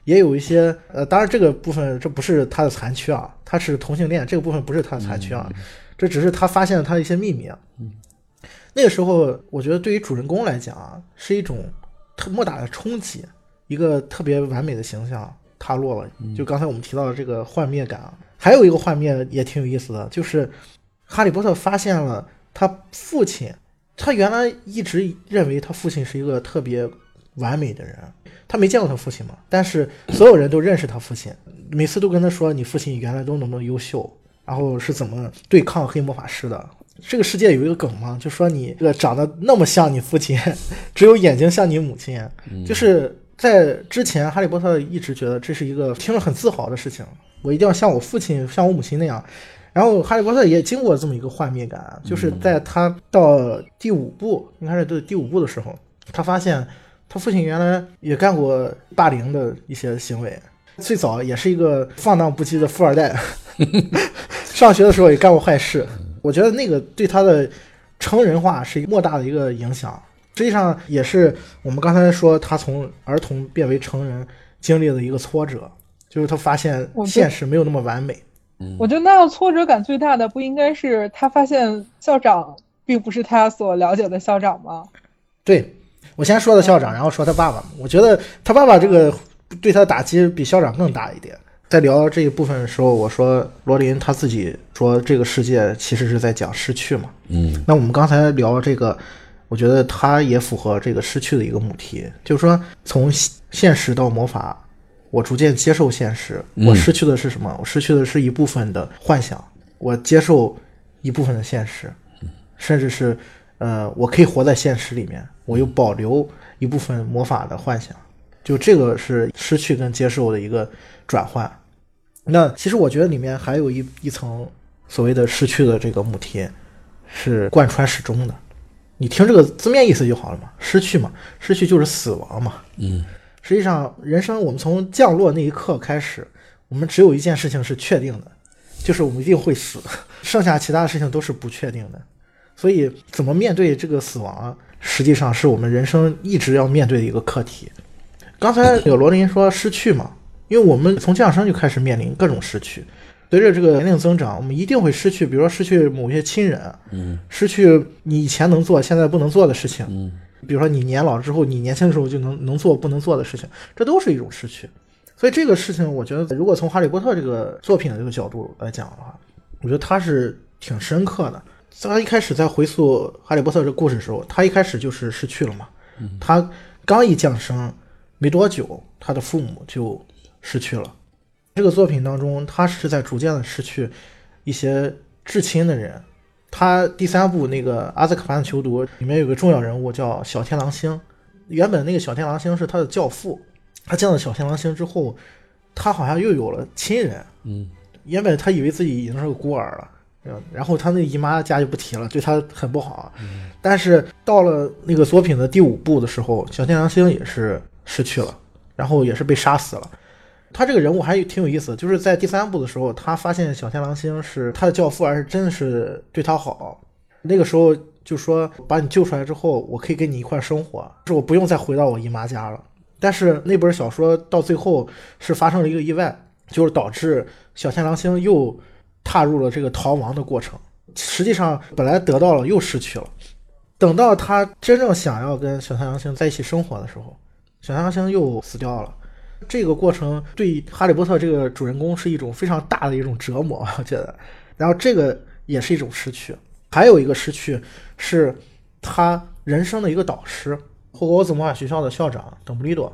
也有一些呃，当然这个部分这不是他的残缺啊，他是同性恋，这个部分不是他的残缺啊，这只是他发现了他的一些秘密啊。那个时候，我觉得对于主人公来讲啊，是一种特莫大的冲击，一个特别完美的形象塌落了。就刚才我们提到的这个幻灭感啊，还有一个画面也挺有意思的，就是哈利波特发现了他父亲，他原来一直认为他父亲是一个特别完美的人。他没见过他父亲嘛，但是所有人都认识他父亲，每次都跟他说你父亲原来多么多么优秀，然后是怎么对抗黑魔法师的。这个世界有一个梗嘛，就说你这个长得那么像你父亲，只有眼睛像你母亲，就是在之前，哈利波特一直觉得这是一个听着很自豪的事情，我一定要像我父亲、像我母亲那样。然后哈利波特也经过这么一个幻灭感，就是在他到第五部，应该是对第五部的时候，他发现。他父亲原来也干过霸凌的一些行为，最早也是一个放荡不羁的富二代，上学的时候也干过坏事。我觉得那个对他的成人化是莫大的一个影响。实际上也是我们刚才说他从儿童变为成人经历的一个挫折，就是他发现现实没有那么完美。我觉得那样挫折感最大的不应该是他发现校长并不是他所了解的校长吗？对。我先说的校长，然后说他爸爸。我觉得他爸爸这个对他的打击比校长更大一点。在聊这一部分的时候，我说罗琳他自己说这个世界其实是在讲失去嘛。嗯，那我们刚才聊这个，我觉得它也符合这个失去的一个母题，就是说从现实到魔法，我逐渐接受现实，我失去的是什么？我失去的是一部分的幻想，我接受一部分的现实，甚至是呃，我可以活在现实里面。我又保留一部分魔法的幻想，就这个是失去跟接受的一个转换。那其实我觉得里面还有一一层所谓的失去的这个母题，是贯穿始终的。你听这个字面意思就好了嘛，失去嘛，失去就是死亡嘛。嗯，实际上人生我们从降落那一刻开始，我们只有一件事情是确定的，就是我们一定会死，剩下其他的事情都是不确定的。所以怎么面对这个死亡？实际上是我们人生一直要面对的一个课题。刚才有罗琳说失去嘛，因为我们从降生就开始面临各种失去。随着这个年龄增长，我们一定会失去，比如说失去某些亲人，嗯，失去你以前能做现在不能做的事情，嗯，比如说你年老之后，你年轻的时候就能能做不能做的事情，这都是一种失去。所以这个事情，我觉得如果从哈利波特这个作品的这个角度来讲的话，我觉得他是挺深刻的。他一开始在回溯《哈利波特》这个故事的时候，他一开始就是失去了嘛，他刚一降生没多久，他的父母就失去了。这个作品当中，他是在逐渐的失去一些至亲的人。他第三部那个《阿兹卡班的囚徒》里面有个重要人物叫小天狼星，原本那个小天狼星是他的教父，他见到小天狼星之后，他好像又有了亲人。嗯，原本他以为自己已经是个孤儿了。然后他那姨妈家就不提了，对他很不好。但是到了那个作品的第五部的时候，小天狼星也是失去了，然后也是被杀死了。他这个人物还挺有意思，就是在第三部的时候，他发现小天狼星是他的教父，而是真的是对他好。那个时候就说把你救出来之后，我可以跟你一块生活，是我不用再回到我姨妈家了。但是那本小说到最后是发生了一个意外，就是导致小天狼星又。踏入了这个逃亡的过程，实际上本来得到了又失去了。等到他真正想要跟小太狼星在一起生活的时候，小太狼星又死掉了。这个过程对哈利波特这个主人公是一种非常大的一种折磨，我觉得。然后这个也是一种失去，还有一个失去是他人生的一个导师——霍格沃兹魔法学校的校长邓布利多，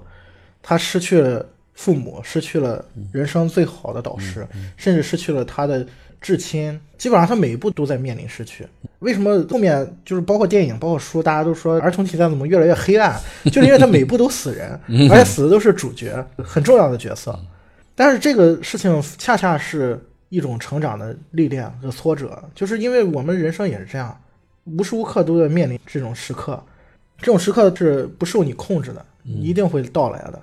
他失去了。父母失去了人生最好的导师，甚至失去了他的至亲，基本上他每一步都在面临失去。为什么后面就是包括电影、包括书，大家都说儿童题材怎么越来越黑暗？就是因为他每部都死人，而且死的都是主角，很重要的角色。但是这个事情恰恰是一种成长的历练和挫折，就是因为我们人生也是这样，无时无刻都在面临这种时刻，这种时刻是不受你控制的，一定会到来的。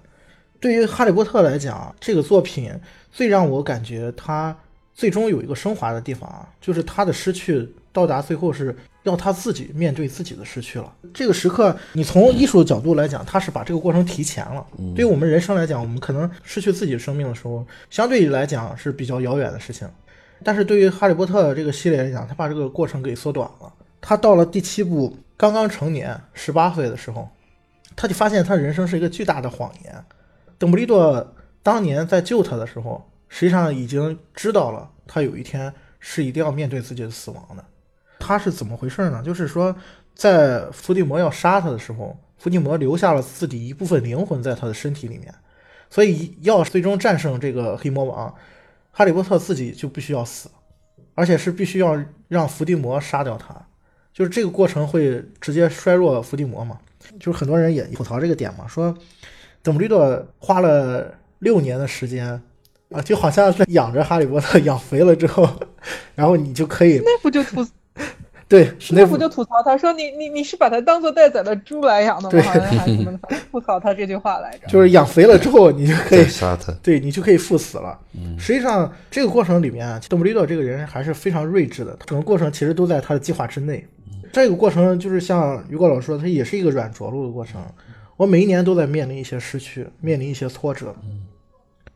对于《哈利波特》来讲，这个作品最让我感觉它最终有一个升华的地方啊，就是他的失去到达最后是要他自己面对自己的失去了。这个时刻，你从艺术的角度来讲，他是把这个过程提前了。对于我们人生来讲，我们可能失去自己生命的时候，相对来讲是比较遥远的事情。但是对于《哈利波特》这个系列来讲，他把这个过程给缩短了。他到了第七部刚刚成年，十八岁的时候，他就发现他人生是一个巨大的谎言。邓布利多当年在救他的时候，实际上已经知道了他有一天是一定要面对自己的死亡的。他是怎么回事呢？就是说，在伏地魔要杀他的时候，伏地魔留下了自己一部分灵魂在他的身体里面，所以要最终战胜这个黑魔王，哈利波特自己就必须要死，而且是必须要让伏地魔杀掉他。就是这个过程会直接衰弱伏地魔嘛？就是很多人也吐槽这个点嘛，说。邓布利多花了六年的时间啊，就好像在养着哈利波特，养肥了之后，然后你就可以那不就吐 对，那不就吐槽他说你你你是把他当做待宰的猪来养的吗？好像还是什么吐槽他这句话来着。就是养肥了之后，你就可以杀他，对你就可以赴死了。实际上这个过程里面，邓布利多这个人还是非常睿智的，整个过程其实都在他的计划之内。这个过程就是像于果老师说，他也是一个软着陆的过程。我每一年都在面临一些失去，面临一些挫折，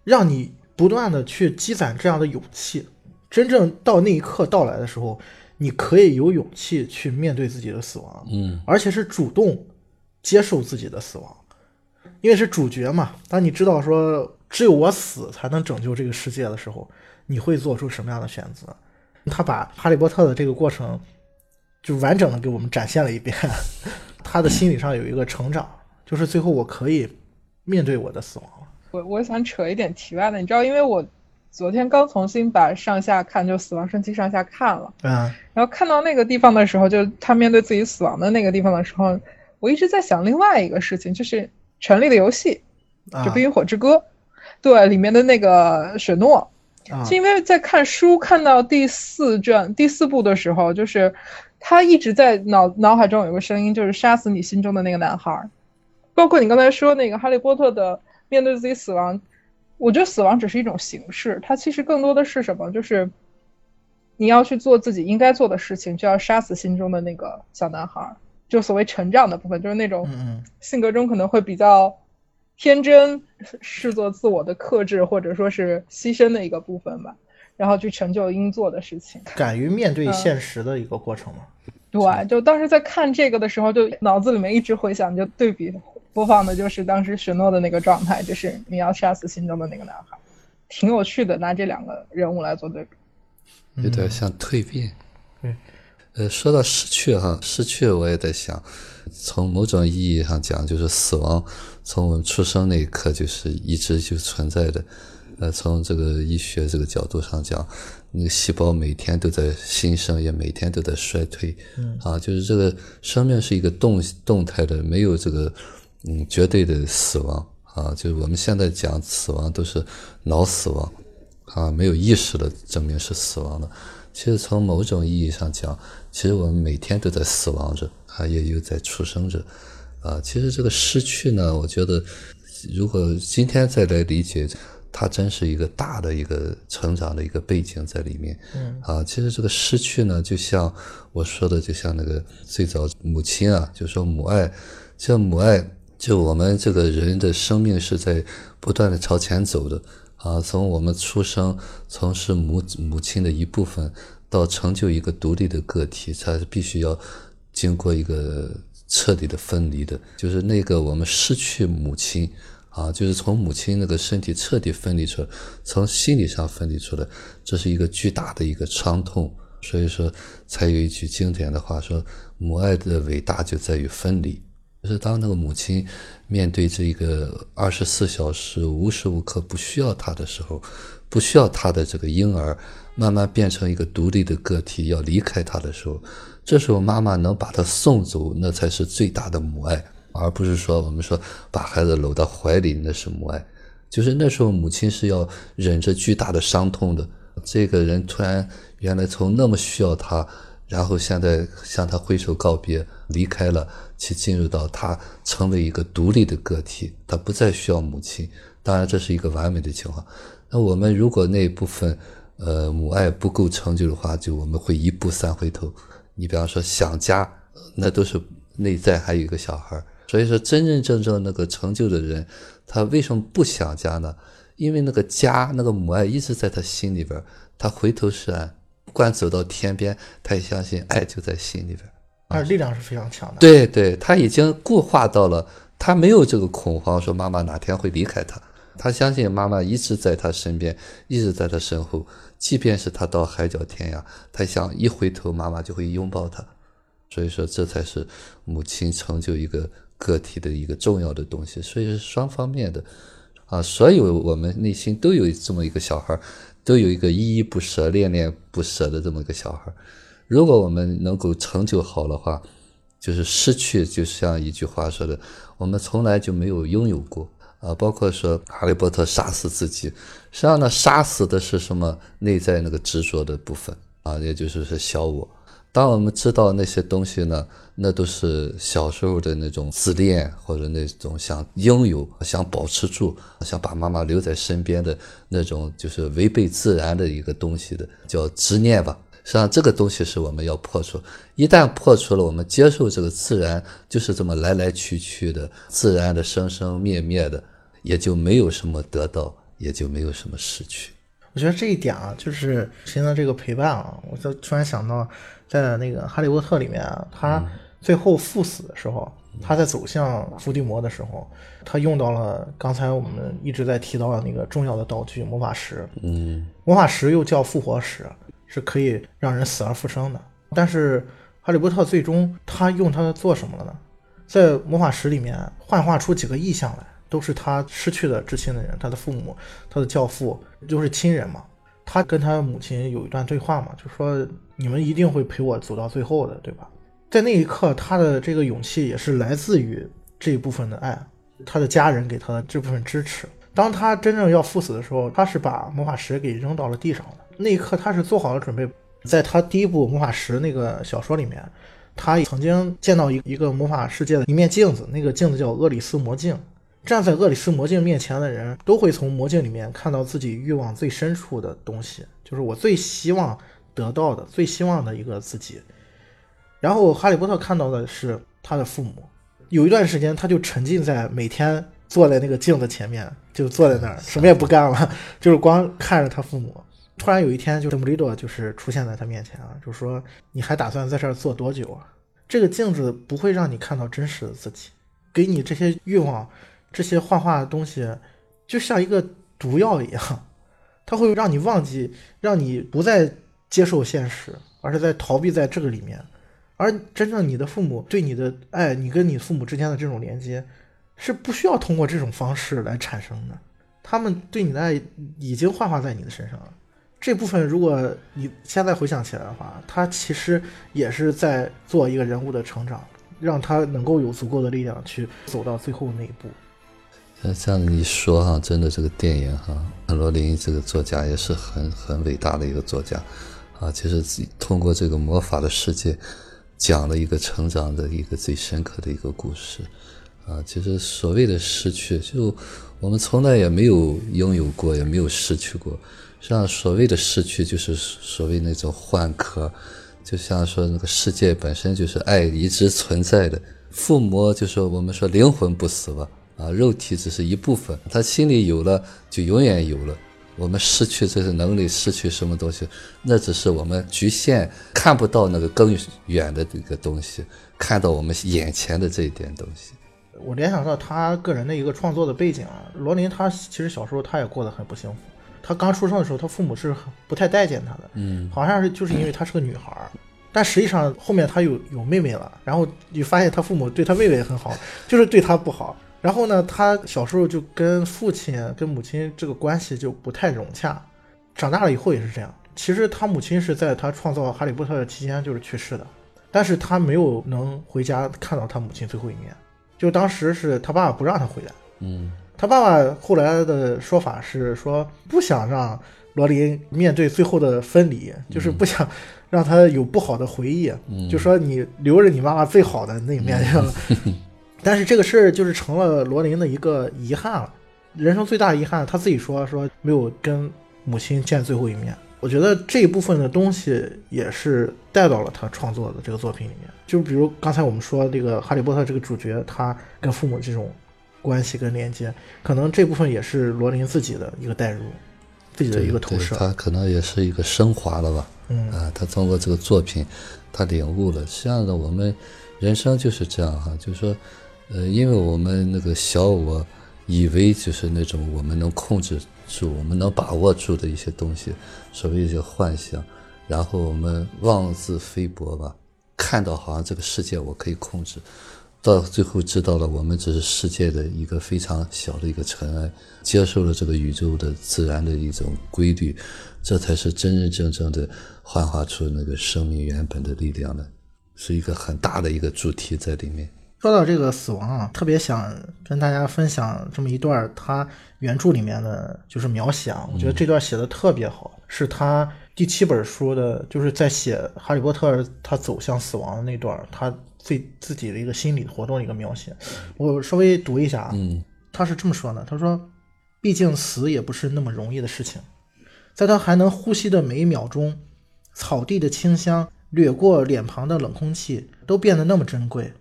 让你不断的去积攒这样的勇气，真正到那一刻到来的时候，你可以有勇气去面对自己的死亡，嗯，而且是主动接受自己的死亡，因为是主角嘛。当你知道说只有我死才能拯救这个世界的时候，你会做出什么样的选择？他把哈利波特的这个过程就完整的给我们展现了一遍，他的心理上有一个成长。就是最后我可以面对我的死亡了。我我想扯一点题外的，你知道，因为我昨天刚重新把上下看，就《死亡圣器》上下看了。嗯。然后看到那个地方的时候，就他面对自己死亡的那个地方的时候，我一直在想另外一个事情，就是《权力的游戏》，就《冰与火之歌》，对里面的那个雪诺，是因为在看书看到第四卷第四部的时候，就是他一直在脑脑海中有个声音，就是杀死你心中的那个男孩。包括你刚才说那个哈利波特的面对自己死亡，我觉得死亡只是一种形式，它其实更多的是什么？就是你要去做自己应该做的事情，就要杀死心中的那个小男孩，就所谓成长的部分，就是那种性格中可能会比较天真，视作自我的克制或者说是牺牲的一个部分吧，然后去成就应做的事情，敢于面对现实的一个过程嘛。对，就当时在看这个的时候，就脑子里面一直回想，就对比。播放的就是当时雪诺的那个状态，就是你要杀死心中的那个男孩，挺有趣的。拿这两个人物来做对比，有点像蜕变。对，呃，说到失去哈，失去我也在想，从某种意义上讲，就是死亡，从我们出生那一刻就是一直就存在的。呃，从这个医学这个角度上讲，那个细胞每天都在新生，也每天都在衰退。嗯，啊，就是这个生命是一个动动态的，没有这个嗯绝对的死亡啊。就是我们现在讲死亡都是脑死亡啊，没有意识的证明是死亡的。其实从某种意义上讲，其实我们每天都在死亡着，啊，也有在出生着，啊，其实这个失去呢，我觉得如果今天再来理解。它真是一个大的一个成长的一个背景在里面，嗯啊，其实这个失去呢，就像我说的，就像那个最早母亲啊，就说母爱，像母爱，就我们这个人的生命是在不断的朝前走的啊，从我们出生，从是母母亲的一部分，到成就一个独立的个体，它必须要经过一个彻底的分离的，就是那个我们失去母亲。啊，就是从母亲那个身体彻底分离出来，从心理上分离出来，这是一个巨大的一个伤痛。所以说，才有一句经典的话说：“母爱的伟大就在于分离。”就是当那个母亲面对这个二十四小时无时无刻不需要他的时候，不需要他的这个婴儿慢慢变成一个独立的个体要离开他的时候，这时候妈妈能把他送走，那才是最大的母爱。而不是说我们说把孩子搂到怀里那是母爱，就是那时候母亲是要忍着巨大的伤痛的。这个人突然原来从那么需要他，然后现在向他挥手告别，离开了，去进入到他成为一个独立的个体，他不再需要母亲。当然这是一个完美的情况。那我们如果那一部分呃母爱不够成就的话，就我们会一步三回头。你比方说想家，那都是内在还有一个小孩。所以说，真真正正那个成就的人，他为什么不想家呢？因为那个家，那个母爱一直在他心里边。他回头是岸，不管走到天边，他也相信爱就在心里边。而力量是非常强的。对对，他已经固化到了，他没有这个恐慌，说妈妈哪天会离开他。他相信妈妈一直在他身边，一直在他身后。即便是他到海角天涯，他想一回头，妈妈就会拥抱他。所以说，这才是母亲成就一个。个体的一个重要的东西，所以是双方面的啊。所有我们内心都有这么一个小孩，都有一个依依不舍、恋恋不舍的这么一个小孩。如果我们能够成就好的话，就是失去，就像一句话说的，我们从来就没有拥有过啊。包括说哈利波特杀死自己，实际上呢，杀死的是什么？内在那个执着的部分啊，也就是说小我。当我们知道那些东西呢，那都是小时候的那种自恋，或者那种想拥有、想保持住、想把妈妈留在身边的那种，就是违背自然的一个东西的，叫执念吧。实际上，这个东西是我们要破除。一旦破除了，我们接受这个自然就是这么来来去去的，自然的生生灭灭的，也就没有什么得到，也就没有什么失去。我觉得这一点啊，就是现在这个陪伴啊，我就突然想到。在那个《哈利波特》里面啊，他最后赴死的时候，他在走向伏地魔的时候，他用到了刚才我们一直在提到的那个重要的道具——魔法石。嗯，魔法石又叫复活石，是可以让人死而复生的。但是哈利波特最终他用它做什么了呢？在魔法石里面幻化出几个意象来，都是他失去的至亲的人，他的父母，他的教父，就是亲人嘛。他跟他母亲有一段对话嘛，就说。你们一定会陪我走到最后的，对吧？在那一刻，他的这个勇气也是来自于这一部分的爱，他的家人给他的这部分支持。当他真正要赴死的时候，他是把魔法石给扔到了地上的。那一刻，他是做好了准备。在他第一部魔法石那个小说里面，他曾经见到一一个魔法世界的一面镜子，那个镜子叫厄里斯魔镜。站在厄里斯魔镜面前的人都会从魔镜里面看到自己欲望最深处的东西，就是我最希望。得到的最希望的一个自己，然后哈利波特看到的是他的父母。有一段时间，他就沉浸在每天坐在那个镜子前面，就坐在那儿什么也不干了，就是光看着他父母。突然有一天，就邓布利多就是出现在他面前啊，就说：“你还打算在这儿坐多久啊？这个镜子不会让你看到真实的自己，给你这些欲望、这些幻化的东西，就像一个毒药一样，它会让你忘记，让你不再。”接受现实，而是在逃避在这个里面。而真正你的父母对你的爱，你跟你父母之间的这种连接，是不需要通过这种方式来产生的。他们对你的爱已经幻化在你的身上了。这部分如果你现在回想起来的话，他其实也是在做一个人物的成长，让他能够有足够的力量去走到最后那一步。像这样一说哈，真的这个电影哈，罗琳这个作家也是很很伟大的一个作家啊。其实通过这个魔法的世界，讲了一个成长的一个最深刻的一个故事啊。其实所谓的失去，就我们从来也没有拥有过，也没有失去过。像所谓的失去，就是所谓那种换壳，就像说那个世界本身就是爱一直存在的。父母就说我们说灵魂不死吧。啊，肉体只是一部分，他心里有了就永远有了。我们失去这些能力，失去什么东西，那只是我们局限看不到那个更远的这个东西，看到我们眼前的这一点东西。我联想到他个人的一个创作的背景啊，罗琳他其实小时候他也过得很不幸福。他刚出生的时候，他父母是不太待见他的，嗯，好像是就是因为他是个女孩儿，但实际上后面他有有妹妹了，然后你发现他父母对他妹妹很好，就是对他不好。然后呢，他小时候就跟父亲、跟母亲这个关系就不太融洽，长大了以后也是这样。其实他母亲是在他创造《哈利波特》的期间就是去世的，但是他没有能回家看到他母亲最后一面。就当时是他爸爸不让他回来，嗯，他爸爸后来的说法是说不想让罗琳面对最后的分离，就是不想让他有不好的回忆，就说你留着你妈妈最好的那一面。但是这个事儿就是成了罗琳的一个遗憾了，人生最大的遗憾。他自己说说没有跟母亲见最后一面。我觉得这一部分的东西也是带到了他创作的这个作品里面。就比如刚才我们说这个《哈利波特》这个主角，他跟父母这种关系跟连接，可能这部分也是罗琳自己的一个代入，自己的一个投射。他可能也是一个升华了吧？嗯啊，他通过这个作品，他领悟了。实际上呢，我们人生就是这样哈，就是说。呃，因为我们那个小我以为就是那种我们能控制住、我们能把握住的一些东西，所谓一些幻想，然后我们妄自菲薄吧，看到好像这个世界我可以控制，到最后知道了我们只是世界的一个非常小的一个尘埃，接受了这个宇宙的自然的一种规律，这才是真真正正的幻化出那个生命原本的力量的，是一个很大的一个主题在里面。说到这个死亡啊，特别想跟大家分享这么一段他原著里面的就是描写啊，我觉得这段写的特别好，是他第七本书的，就是在写哈利波特他走向死亡的那段，他最自己的一个心理活动的一个描写，我稍微读一下啊，嗯他是这么说的，他说，毕竟死也不是那么容易的事情，在他还能呼吸的每一秒钟，草地的清香掠过脸庞的冷空气都变得那么珍贵。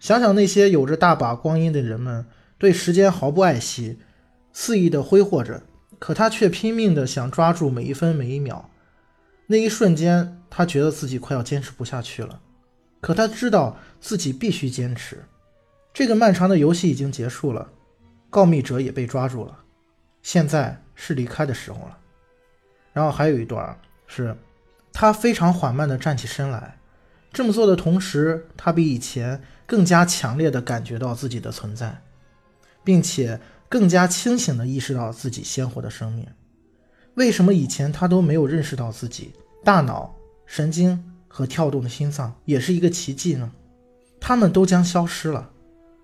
想想那些有着大把光阴的人们，对时间毫不爱惜，肆意的挥霍着，可他却拼命的想抓住每一分每一秒。那一瞬间，他觉得自己快要坚持不下去了，可他知道自己必须坚持。这个漫长的游戏已经结束了，告密者也被抓住了，现在是离开的时候了。然后还有一段是，他非常缓慢地站起身来。这么做的同时，他比以前更加强烈地感觉到自己的存在，并且更加清醒地意识到自己鲜活的生命。为什么以前他都没有认识到自己大脑、神经和跳动的心脏也是一个奇迹呢？他们都将消失了，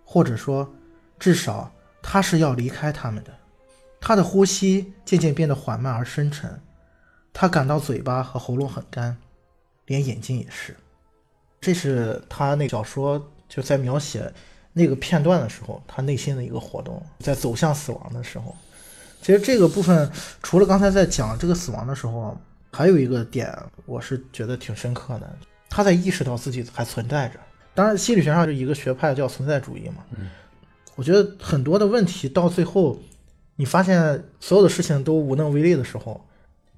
或者说，至少他是要离开他们的。他的呼吸渐渐变得缓慢而深沉，他感到嘴巴和喉咙很干，连眼睛也是。这是他那小说就在描写那个片段的时候，他内心的一个活动，在走向死亡的时候。其实这个部分除了刚才在讲这个死亡的时候，还有一个点，我是觉得挺深刻的。他在意识到自己还存在着。当然，心理学上是一个学派叫存在主义嘛。嗯我觉得很多的问题到最后，你发现所有的事情都无能为力的时候，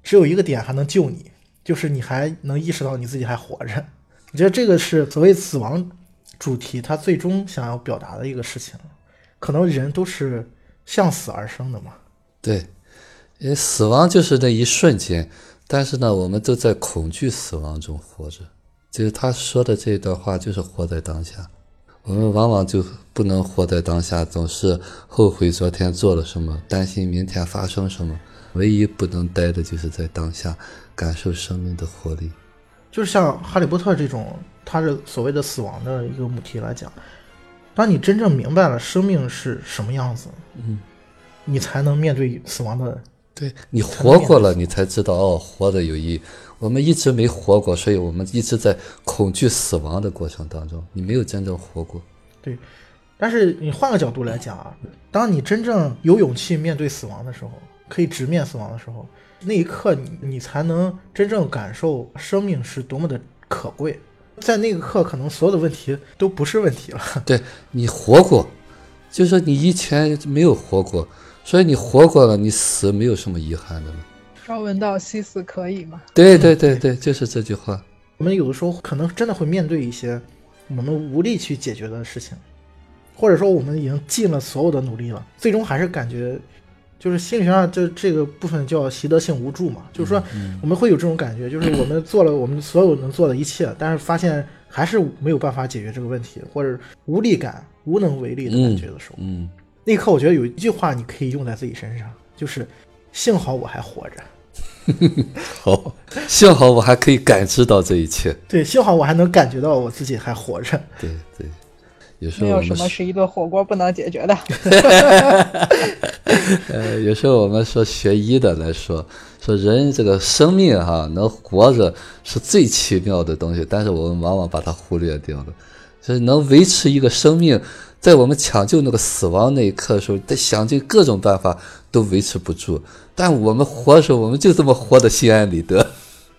只有一个点还能救你，就是你还能意识到你自己还活着。我觉得这个是所谓死亡主题，它最终想要表达的一个事情。可能人都是向死而生的嘛。对，因为死亡就是那一瞬间，但是呢，我们都在恐惧死亡中活着。就是他说的这段话，就是活在当下。我们往往就不能活在当下，总是后悔昨天做了什么，担心明天发生什么。唯一不能待的就是在当下，感受生命的活力。就是像哈利波特这种，他是所谓的死亡的一个母题来讲，当你真正明白了生命是什么样子，嗯，你才能面对死亡的。对你活过了，你才知道哦，活的有意义。我们一直没活过，所以我们一直在恐惧死亡的过程当中，你没有真正活过。对，但是你换个角度来讲啊，当你真正有勇气面对死亡的时候，可以直面死亡的时候，那一刻你你才能真正感受生命是多么的可贵。在那个刻，可能所有的问题都不是问题了。对你活过，就是说你以前没有活过，所以你活过了，你死没有什么遗憾的了。朝闻道，夕死可以吗？对对对对，就是这句话。我们有的时候可能真的会面对一些我们无力去解决的事情，或者说我们已经尽了所有的努力了，最终还是感觉，就是心理学上这这个部分叫习得性无助嘛，就是说我们会有这种感觉，就是我们做了我们所有能做的一切，但是发现还是没有办法解决这个问题，或者无力感、无能为力的感觉的时候，嗯，那一刻我觉得有一句话你可以用在自己身上，就是幸好我还活着。好，幸好我还可以感知到这一切。对，幸好我还能感觉到我自己还活着。对对，有时候没有什么是一顿火锅不能解决的。呃，有时候我们说学医的来说，说人这个生命哈能活着是最奇妙的东西，但是我们往往把它忽略掉了。就是能维持一个生命，在我们抢救那个死亡那一刻的时候，得想尽各种办法都维持不住。但我们活的时候，我们就这么活得心安理得。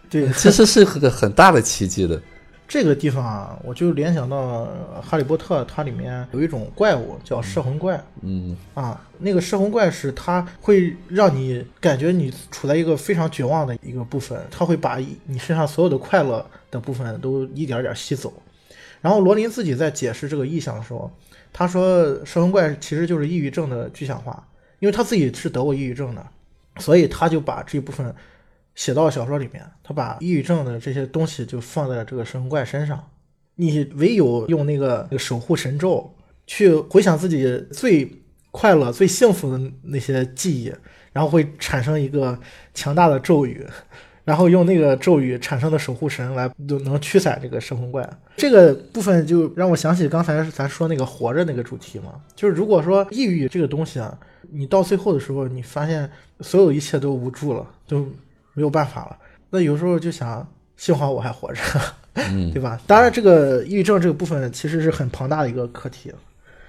对，其实是个很大的奇迹的。这个地方啊，我就联想到《哈利波特》，它里面有一种怪物叫摄魂怪。嗯啊，那个摄魂怪是它会让你感觉你处在一个非常绝望的一个部分，它会把你身上所有的快乐的部分都一点点吸走。然后罗琳自己在解释这个意象的时候，他说摄魂怪其实就是抑郁症的具象化，因为他自己是得过抑郁症的。所以他就把这部分写到小说里面，他把抑郁症的这些东西就放在了这个神怪身上。你唯有用那个守护神咒去回想自己最快乐、最幸福的那些记忆，然后会产生一个强大的咒语，然后用那个咒语产生的守护神来就能驱散这个神魂怪。这个部分就让我想起刚才咱说那个活着那个主题嘛，就是如果说抑郁这个东西啊。你到最后的时候，你发现所有一切都无助了，都没有办法了。那有时候就想，幸好我还活着，对吧？当然，这个抑郁症这个部分其实是很庞大的一个课题，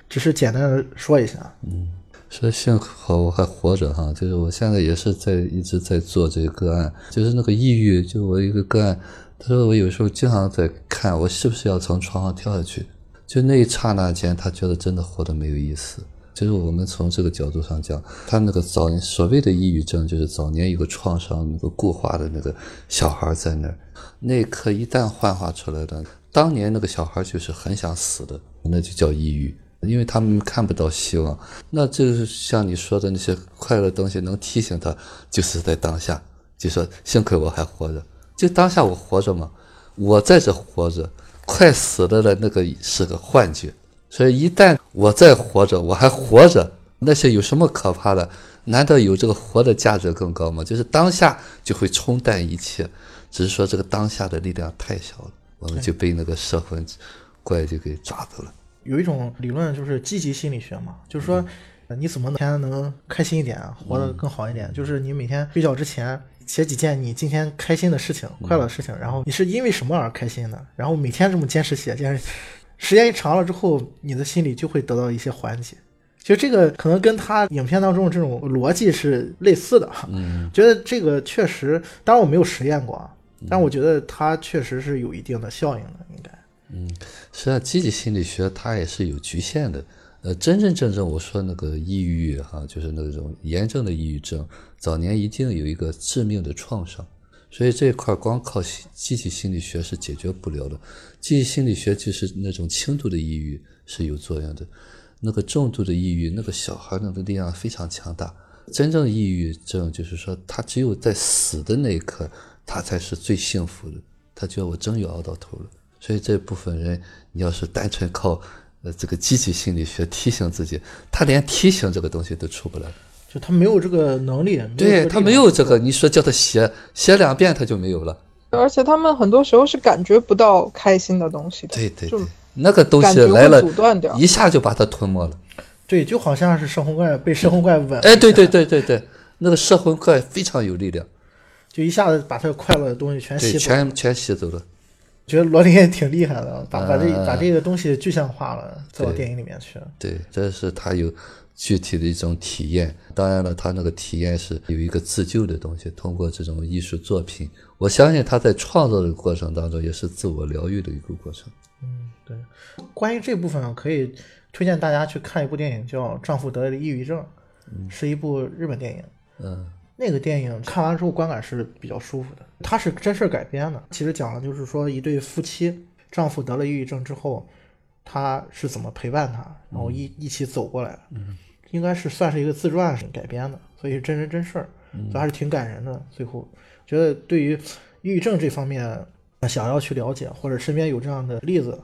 只是简单的说一下。嗯，说幸好我还活着哈，就是我现在也是在一直在做这个个案，就是那个抑郁，就我一个个案，他说我有时候经常在看我是不是要从床上跳下去，就那一刹那间，他觉得真的活得没有意思。就是我们从这个角度上讲，他那个早年所谓的抑郁症，就是早年有个创伤，那个固化的那个小孩在那儿，那一刻一旦幻化出来的，当年那个小孩就是很想死的，那就叫抑郁，因为他们看不到希望。那就是像你说的那些快乐东西，能提醒他，就是在当下，就说幸亏我还活着，就当下我活着嘛，我在这活着，快死了的那个是个幻觉。所以，一旦我在活着，我还活着，那些有什么可怕的？难道有这个活的价值更高吗？就是当下就会冲淡一切，只是说这个当下的力量太小了，我们就被那个摄魂怪就给抓住了。有一种理论就是积极心理学嘛，就是说你怎么每天能开心一点，活得更好一点？就是你每天睡觉之前写几件你今天开心的事情、快乐的事情，然后你是因为什么而开心的？然后每天这么坚持写，坚持。时间一长了之后，你的心里就会得到一些缓解。其实这个可能跟他影片当中的这种逻辑是类似的。嗯，觉得这个确实，当然我没有实验过啊，但我觉得它确实是有一定的效应的，应该。嗯，实际上积极心理学它也是有局限的。呃，真真正正我说那个抑郁哈，就是那种严重的抑郁症，早年一定有一个致命的创伤。所以这一块光靠积极心理学是解决不了的。积极心理学就是那种轻度的抑郁是有作用的，那个重度的抑郁，那个小孩那个力量非常强大。真正抑郁症就是说，他只有在死的那一刻他才是最幸福的。他觉得我真有熬到头了。所以这部分人，你要是单纯靠呃这个积极心理学提醒自己，他连提醒这个东西都出不来。就他没有这个能力，对他没有这个，你说叫他写写两遍他就没有了。而且他们很多时候是感觉不到开心的东西的，对对对，那个东西来了，一下就把它吞没了。对，就好像是摄魂怪被摄魂怪吻。哎，对对对对对，那个摄魂怪非常有力量，就一下子把他快乐的东西全吸，全全吸走了。觉得罗琳也挺厉害的，把把这把这个东西具象化了，做到电影里面去。对，这是他有具体的一种体验。当然了，他那个体验是有一个自救的东西，通过这种艺术作品，我相信他在创作的过程当中也是自我疗愈的一个过程。嗯，对。关于这部分，可以推荐大家去看一部电影，叫《丈夫得了抑郁症》，是一部日本电影。嗯。那个电影看完之后观感是比较舒服的，它是真事改编的。其实讲的就是说一对夫妻，丈夫得了抑郁症之后，他是怎么陪伴他，然后一一起走过来的。嗯，应该是算是一个自传改编的，所以是真人真事儿，所以还是挺感人的。最后觉得对于抑郁症这方面想要去了解，或者身边有这样的例子，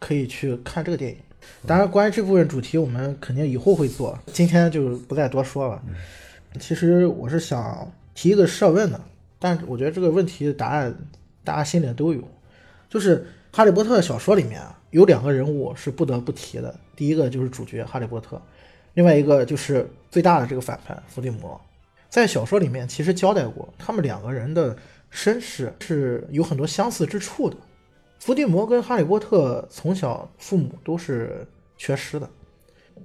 可以去看这个电影。当然，关于这部分主题，我们肯定以后会做，今天就不再多说了。其实我是想提一个设问的，但我觉得这个问题的答案大家心里都有，就是《哈利波特》小说里面啊有两个人物是不得不提的，第一个就是主角哈利波特，另外一个就是最大的这个反派伏地魔。在小说里面其实交代过，他们两个人的身世是有很多相似之处的。伏地魔跟哈利波特从小父母都是缺失的，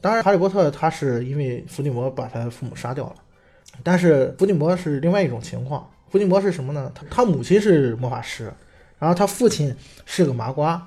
当然哈利波特他是因为伏地魔把他父母杀掉了。但是伏地魔是另外一种情况。伏地魔是什么呢？他他母亲是魔法师，然后他父亲是个麻瓜。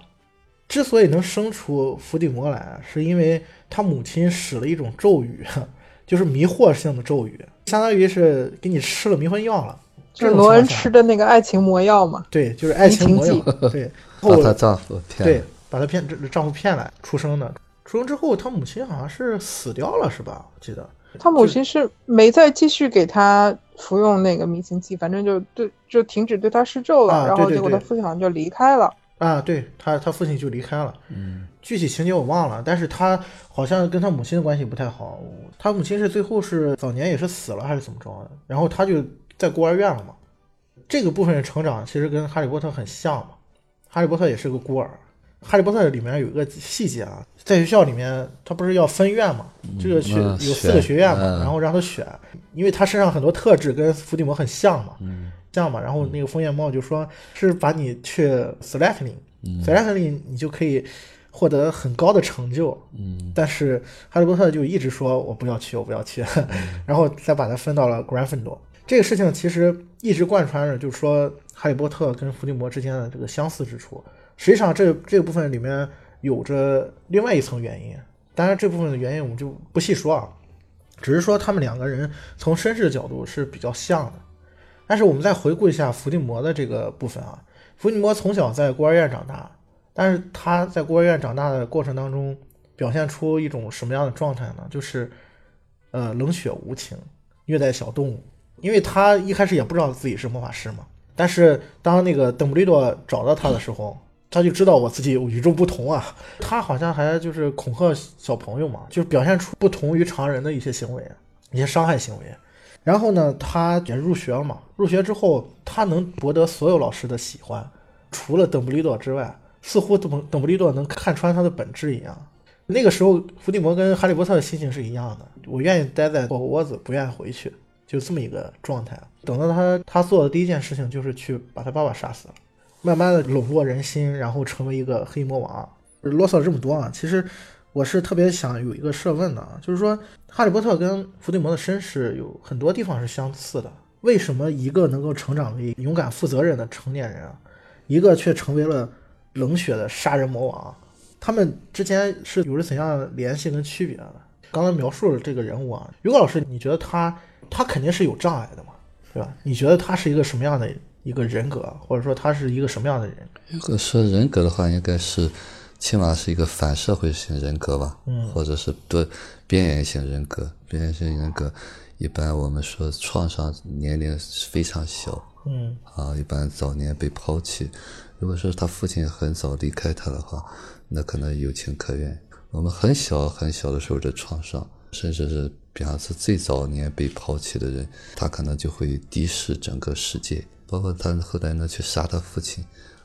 之所以能生出伏地魔来，是因为他母亲使了一种咒语，就是迷惑性的咒语，相当于是给你吃了迷魂药了。就是罗恩吃的那个爱情魔药嘛？对，就是爱情魔药。对，把她丈夫骗。对，把她骗，丈夫骗来出生的。出生之后，他母亲好像是死掉了，是吧？我记得。他母亲是没再继续给他服用那个迷情剂，反正就对，就停止对他施咒了。然后结果他父亲好像就离开了。啊，对他，他父亲就离开了。嗯，具体情节我忘了，但是他好像跟他母亲的关系不太好。他母亲是最后是早年也是死了还是怎么着的？然后他就在孤儿院了嘛。这个部分的成长其实跟哈利波特很像嘛。哈利波特也是个孤儿。哈利波特里面有一个细节啊，在学校里面，他不是要分院嘛？这个学有四个学院嘛，然后让他选，因为他身上很多特质跟伏地魔很像嘛，像嘛。然后那个枫叶帽就说是把你去 Slytherin，Slytherin 你就可以获得很高的成就。嗯，但是哈利波特就一直说我不要去，我不要去，然后再把他分到了 Gryffindor。这个事情其实一直贯穿着，就是说哈利波特跟伏地魔之间的这个相似之处。实际上，这这个部分里面有着另外一层原因。当然，这部分的原因我们就不细说啊，只是说他们两个人从身世的角度是比较像的。但是我们再回顾一下伏地魔的这个部分啊，伏地魔从小在孤儿院长大，但是他在孤儿院长大的过程当中，表现出一种什么样的状态呢？就是呃冷血无情，虐待小动物。因为他一开始也不知道自己是魔法师嘛，但是当那个邓布利多找到他的时候。他就知道我自己与众不同啊！他好像还就是恐吓小朋友嘛，就是表现出不同于常人的一些行为，一些伤害行为。然后呢，他也入学了嘛。入学之后，他能博得所有老师的喜欢，除了邓布利多之外，似乎邓邓布利多能看穿他的本质一样。那个时候，伏地魔跟哈利波特的心情是一样的，我愿意待在火窝子，不愿意回去，就这么一个状态。等到他，他做的第一件事情就是去把他爸爸杀死了。慢慢的笼络人心，然后成为一个黑魔王。啰嗦了这么多啊，其实我是特别想有一个设问的啊，就是说哈利波特跟伏地魔的身世有很多地方是相似的，为什么一个能够成长为勇敢负责任的成年人啊，一个却成为了冷血的杀人魔王？他们之间是有着怎样的联系跟区别的？刚才描述了这个人物啊，于果老师，你觉得他他肯定是有障碍的嘛，对吧？你觉得他是一个什么样的？一个人格，或者说他是一个什么样的人？如果说人格的话，应该是起码是一个反社会型人格吧，嗯，或者是多边缘性人格。边缘性人格一般我们说创伤年龄非常小，嗯啊，一般早年被抛弃。如果说他父亲很早离开他的话，那可能有情可原。我们很小很小的时候的创伤，甚至是比方说最早年被抛弃的人，他可能就会敌视整个世界，包括他后来呢去杀他父亲，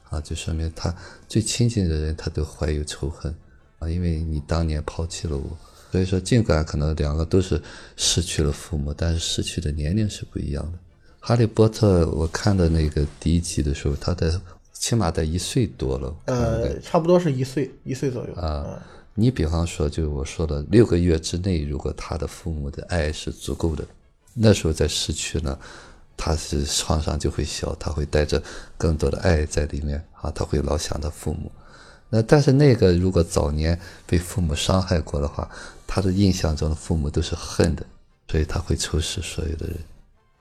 啊，就说明他最亲近的人他都怀有仇恨，啊，因为你当年抛弃了我。所以说，尽管可能两个都是失去了父母，但是失去的年龄是不一样的。哈利波特，我看的那个第一集的时候，他的起码在一岁多了，呃，差不多是一岁，一岁左右啊。你比方说，就我说的六个月之内，如果他的父母的爱是足够的，那时候再失去呢，他是创伤就会小，他会带着更多的爱在里面啊，他会老想着父母。那但是那个如果早年被父母伤害过的话，他的印象中的父母都是恨的，所以他会仇视所有的人。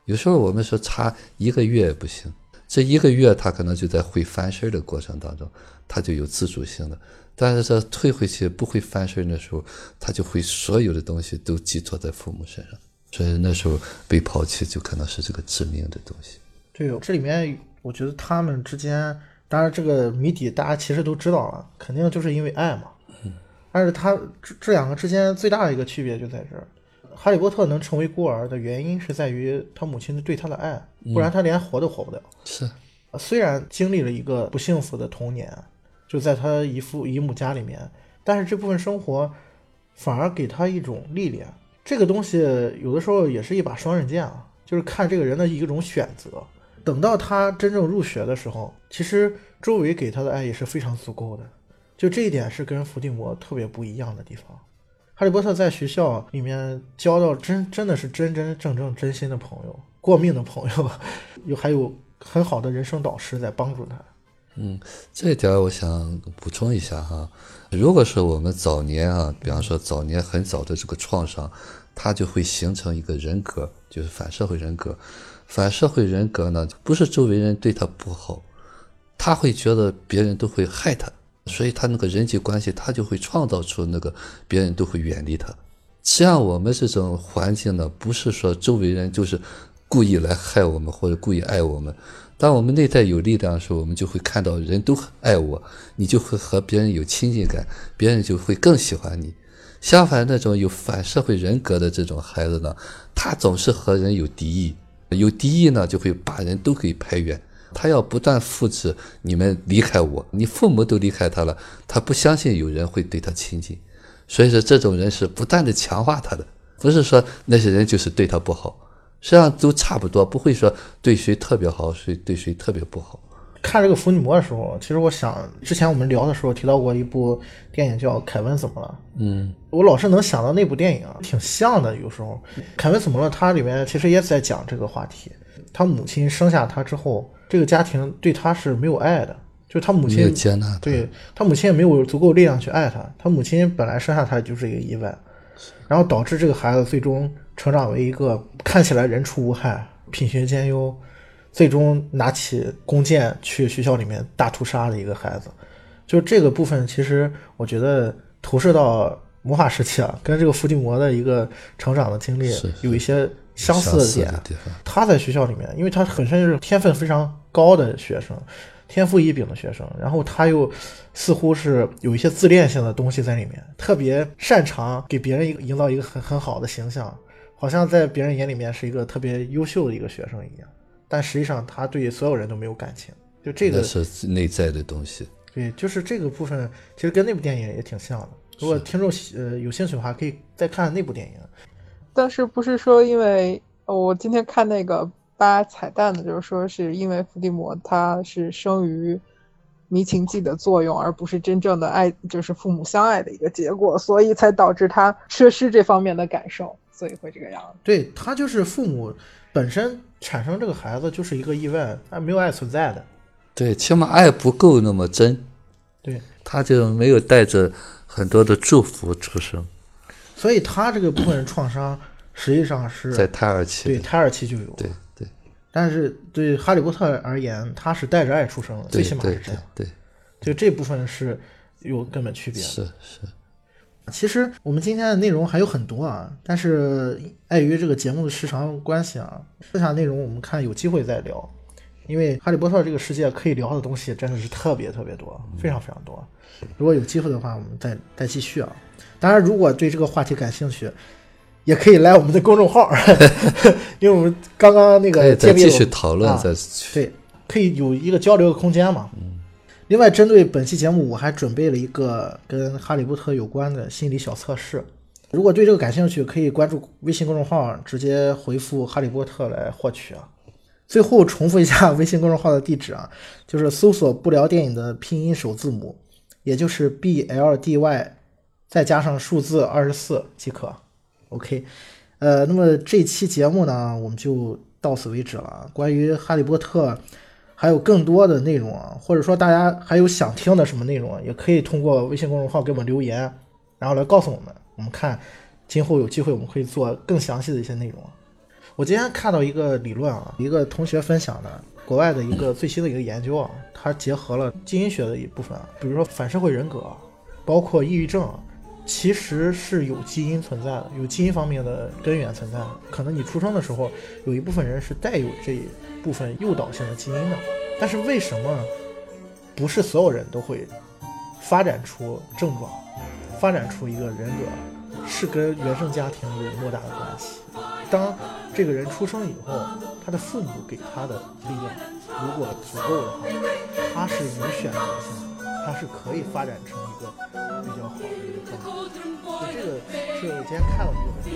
有时候我们说差一个月也不行，这一个月他可能就在会翻身的过程当中，他就有自主性的。但是这退回去不会翻身的时候，他就会所有的东西都寄托在父母身上，所以那时候被抛弃就可能是这个致命的东西。对，这里面我觉得他们之间。当然，这个谜底大家其实都知道了，肯定就是因为爱嘛。但是他这这两个之间最大的一个区别就在这儿，哈利波特能成为孤儿的原因是在于他母亲对他的爱，不然他连活都活不了。是，虽然经历了一个不幸福的童年，就在他姨父姨母家里面，但是这部分生活反而给他一种历练。这个东西有的时候也是一把双刃剑啊，就是看这个人的一种选择。等到他真正入学的时候，其实周围给他的爱也是非常足够的。就这一点是跟伏地魔特别不一样的地方。哈利波特在学校里面交到真真的是真真正正真心的朋友，过命的朋友，有还有很好的人生导师在帮助他。嗯，这一点我想补充一下哈。如果是我们早年啊，比方说早年很早的这个创伤，它就会形成一个人格，就是反社会人格。反社会人格呢，不是周围人对他不好，他会觉得别人都会害他，所以他那个人际关系，他就会创造出那个别人都会远离他。像我们这种环境呢，不是说周围人就是故意来害我们或者故意爱我们。当我们内在有力量的时候，我们就会看到人都爱我，你就会和别人有亲近感，别人就会更喜欢你。相反，那种有反社会人格的这种孩子呢，他总是和人有敌意。有敌意呢，就会把人都给排远。他要不断复制你们离开我，你父母都离开他了，他不相信有人会对他亲近。所以说，这种人是不断的强化他的，不是说那些人就是对他不好，实际上都差不多，不会说对谁特别好，谁对谁特别不好。看这个伏女魔的时候，其实我想，之前我们聊的时候提到过一部电影叫《凯文怎么了》。嗯，我老是能想到那部电影啊，挺像的。有时候，《凯文怎么了》它里面其实也在讲这个话题。他母亲生下他之后，这个家庭对他是没有爱的，就他母亲没有接纳，对他母亲也没有足够力量去爱他。他母亲本来生下他就是一个意外，然后导致这个孩子最终成长为一个看起来人畜无害、品学兼优。最终拿起弓箭去学校里面大屠杀的一个孩子，就这个部分，其实我觉得投射到魔法时期啊，跟这个伏地魔的一个成长的经历有一些相似的点。他在学校里面，因为他本身是天分非常高的学生，天赋异禀的学生，然后他又似乎是有一些自恋性的东西在里面，特别擅长给别人一个营造一个很很好的形象，好像在别人眼里面是一个特别优秀的一个学生一样。但实际上，他对所有人都没有感情，就这个是内在的东西。对，就是这个部分，其实跟那部电影也挺像的。如果听众呃有兴趣的话，可以再看那部电影。但是不是说，因为我今天看那个扒彩蛋的，就是说是因为伏地魔他是生于迷情剂的作用，而不是真正的爱，就是父母相爱的一个结果，所以才导致他缺失这方面的感受，所以会这个样子。对他就是父母本身。产生这个孩子就是一个意外，他没有爱存在的。对，起码爱不够那么真。对，他就没有带着很多的祝福出生。所以他这个部分创伤实际上是在胎儿期，对胎儿期就有。对对。但是对哈利波特而言，他是带着爱出生的，最起码是这样。对，就这部分是有根本区别的。是是。其实我们今天的内容还有很多啊，但是碍于这个节目的时长关系啊，剩下内容我们看有机会再聊。因为《哈利波特》这个世界可以聊的东西真的是特别特别多，非常非常多。如果有机会的话，我们再再继续啊。当然，如果对这个话题感兴趣，也可以来我们的公众号，因为我们刚刚那个再继续讨论，再对，可以有一个交流的空间嘛。另外，针对本期节目，我还准备了一个跟《哈利波特》有关的心理小测试。如果对这个感兴趣，可以关注微信公众号，直接回复“哈利波特”来获取啊。最后重复一下微信公众号的地址啊，就是搜索“不聊电影”的拼音首字母，也就是 B L D Y，再加上数字二十四即可。OK，呃，那么这期节目呢，我们就到此为止了。关于《哈利波特》还有更多的内容啊，或者说大家还有想听的什么内容，也可以通过微信公众号给我们留言，然后来告诉我们。我们看今后有机会，我们可以做更详细的一些内容。我今天看到一个理论啊，一个同学分享的国外的一个最新的一个研究啊，它结合了基因学的一部分，比如说反社会人格，包括抑郁症，其实是有基因存在的，有基因方面的根源存在的。可能你出生的时候有一部分人是带有这一部分诱导性的基因的，但是为什么不是所有人都会发展出症状，发展出一个人格，是跟原生家庭有莫大的关系。当这个人出生以后，他的父母给他的力量如果足够的话，他是有选择性的，它是可以发展成一个比较好的一个状态。就这个是我今天看了一个，觉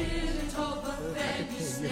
得还是挺有意思的。